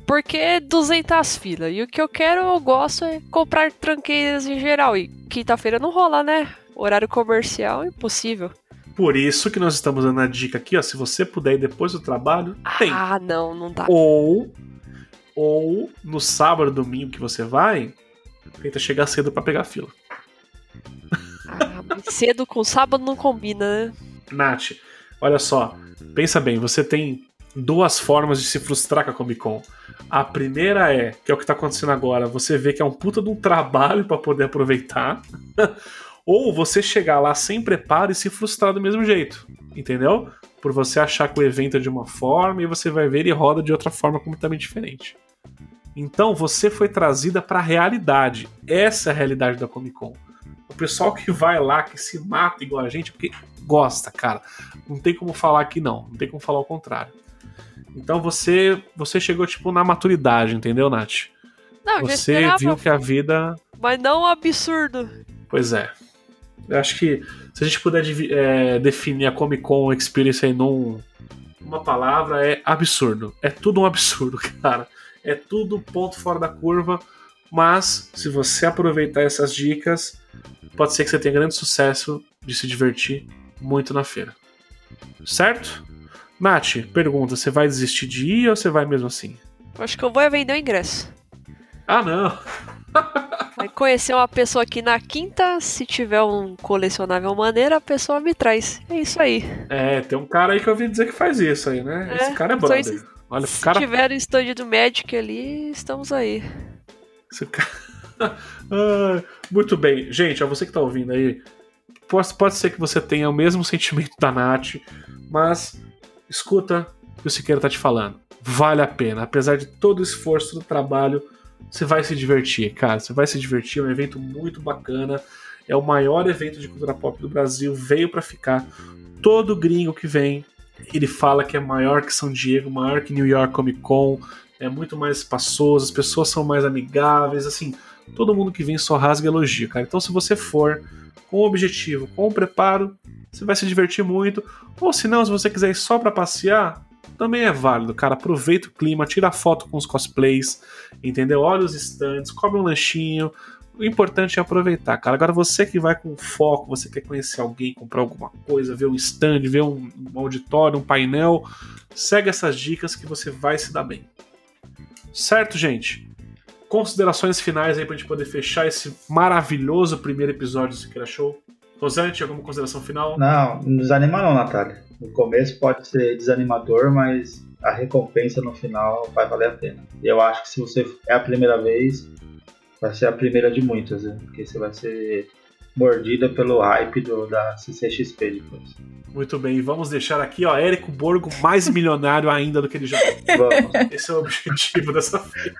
Porque 200 filas. E o que eu quero, eu gosto é comprar tranqueiras em geral. E quinta-feira não rola, né? Horário comercial, impossível. Por isso que nós estamos dando a dica aqui, ó. Se você puder ir depois do trabalho, tem. Ah, não, não dá. Ou, ou no sábado, domingo que você vai, tenta chegar cedo pra pegar fila. Ah, cedo com sábado não combina, né? Nath, olha só. Pensa bem, você tem duas formas de se frustrar com a Comic Con. A primeira é, que é o que tá acontecendo agora, você vê que é um puta de um trabalho pra poder aproveitar. Ou você chegar lá sem preparo e se frustrar do mesmo jeito. Entendeu? Por você achar que o evento é de uma forma e você vai ver ele roda de outra forma completamente diferente. Então você foi trazida pra realidade. Essa é a realidade da Comic Con. O pessoal que vai lá, que se mata igual a gente, porque gosta, cara. Não tem como falar que não, não tem como falar o contrário. Então você você chegou tipo na maturidade, entendeu, Nath? Não, Você esperava, viu que a vida, mas não um absurdo. pois é. Eu acho que se a gente puder é, definir a Comic Con Experience aí num uma palavra é absurdo. É tudo um absurdo, cara. É tudo ponto fora da curva. Mas se você aproveitar essas dicas, pode ser que você tenha grande sucesso de se divertir muito na feira. Certo? Nath, pergunta: você vai desistir de ir ou você vai mesmo assim? Acho que eu vou é vender o ingresso. Ah, não. Vai conhecer uma pessoa aqui na quinta, se tiver um colecionável maneiro, a pessoa me traz. É isso aí. É, tem um cara aí que eu ouvi dizer que faz isso aí, né? É, Esse cara é brother. Olha, se cara tiver o stand do Magic ali, estamos aí. Ah, muito bem. Gente, a você que tá ouvindo aí, pode, pode ser que você tenha o mesmo sentimento da Nath, mas escuta o que o Siqueira tá te falando. Vale a pena. Apesar de todo o esforço do trabalho, você vai se divertir, cara. Você vai se divertir. É um evento muito bacana. É o maior evento de cultura pop do Brasil. Veio pra ficar. Todo gringo que vem, ele fala que é maior que São Diego, maior que New York Comic Con. É muito mais espaçoso, as pessoas são mais amigáveis, assim, todo mundo que vem só rasga elogio, cara. Então, se você for com o objetivo, com o preparo, você vai se divertir muito. Ou se não, se você quiser ir só pra passear, também é válido, cara. Aproveita o clima, tira foto com os cosplays, entendeu? Olha os stands, come um lanchinho. O importante é aproveitar, cara. Agora você que vai com foco, você quer conhecer alguém, comprar alguma coisa, ver um stand, ver um, um auditório, um painel, segue essas dicas que você vai se dar bem. Certo, gente? Considerações finais aí pra gente poder fechar esse maravilhoso primeiro episódio do Siqueira Show. Rosante, alguma consideração final? Não, não desanima não, Natália. No começo pode ser desanimador, mas a recompensa no final vai valer a pena. Eu acho que se você é a primeira vez, vai ser a primeira de muitas, né? Porque você vai ser mordida pelo hype do, da CCXP depois. Muito bem, e vamos deixar aqui, ó, Érico Borgo mais milionário ainda do que ele já é. Vamos, Esse é o objetivo dessa feira.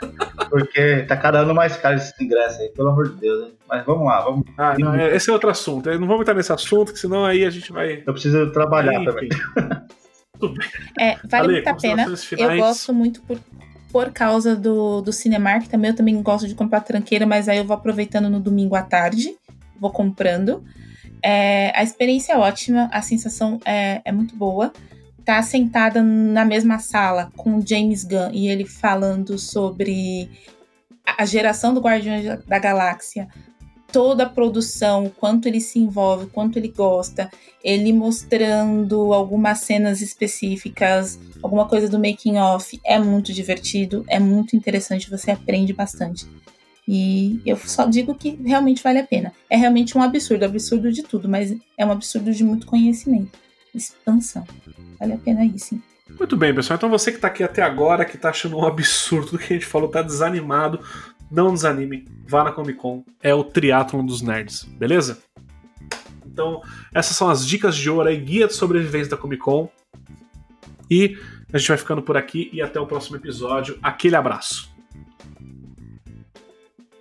porque tá cada ano mais caro esse ingresso aí, pelo amor de Deus, né? Mas vamos lá, vamos. Ah, não, é- esse é outro assunto. Eu Não vamos entrar nesse assunto, que senão aí a gente vai. Eu preciso trabalhar Enfim. também. É, vale Ale, muito a pena. considerações Eu finais? gosto muito por, por causa do, do Cinemark também. Eu também gosto de comprar tranqueira, mas aí eu vou aproveitando no domingo à tarde, vou comprando. É, a experiência é ótima, a sensação é, é muito boa. Tá sentada na mesma sala com James Gunn e ele falando sobre a geração do Guardiões da Galáxia toda a produção, quanto ele se envolve, quanto ele gosta, ele mostrando algumas cenas específicas, alguma coisa do making off, é muito divertido, é muito interessante, você aprende bastante. E eu só digo que realmente vale a pena. É realmente um absurdo, absurdo de tudo, mas é um absurdo de muito conhecimento, expansão. Vale a pena aí, sim. Muito bem, pessoal. Então você que está aqui até agora, que está achando um absurdo do que a gente falou, está desanimado, não desanime, vá na Comic Con. É o triatlon dos nerds, beleza? Então, essas são as dicas de ouro aí, guia de sobrevivência da Comic Con. E a gente vai ficando por aqui e até o próximo episódio. Aquele abraço.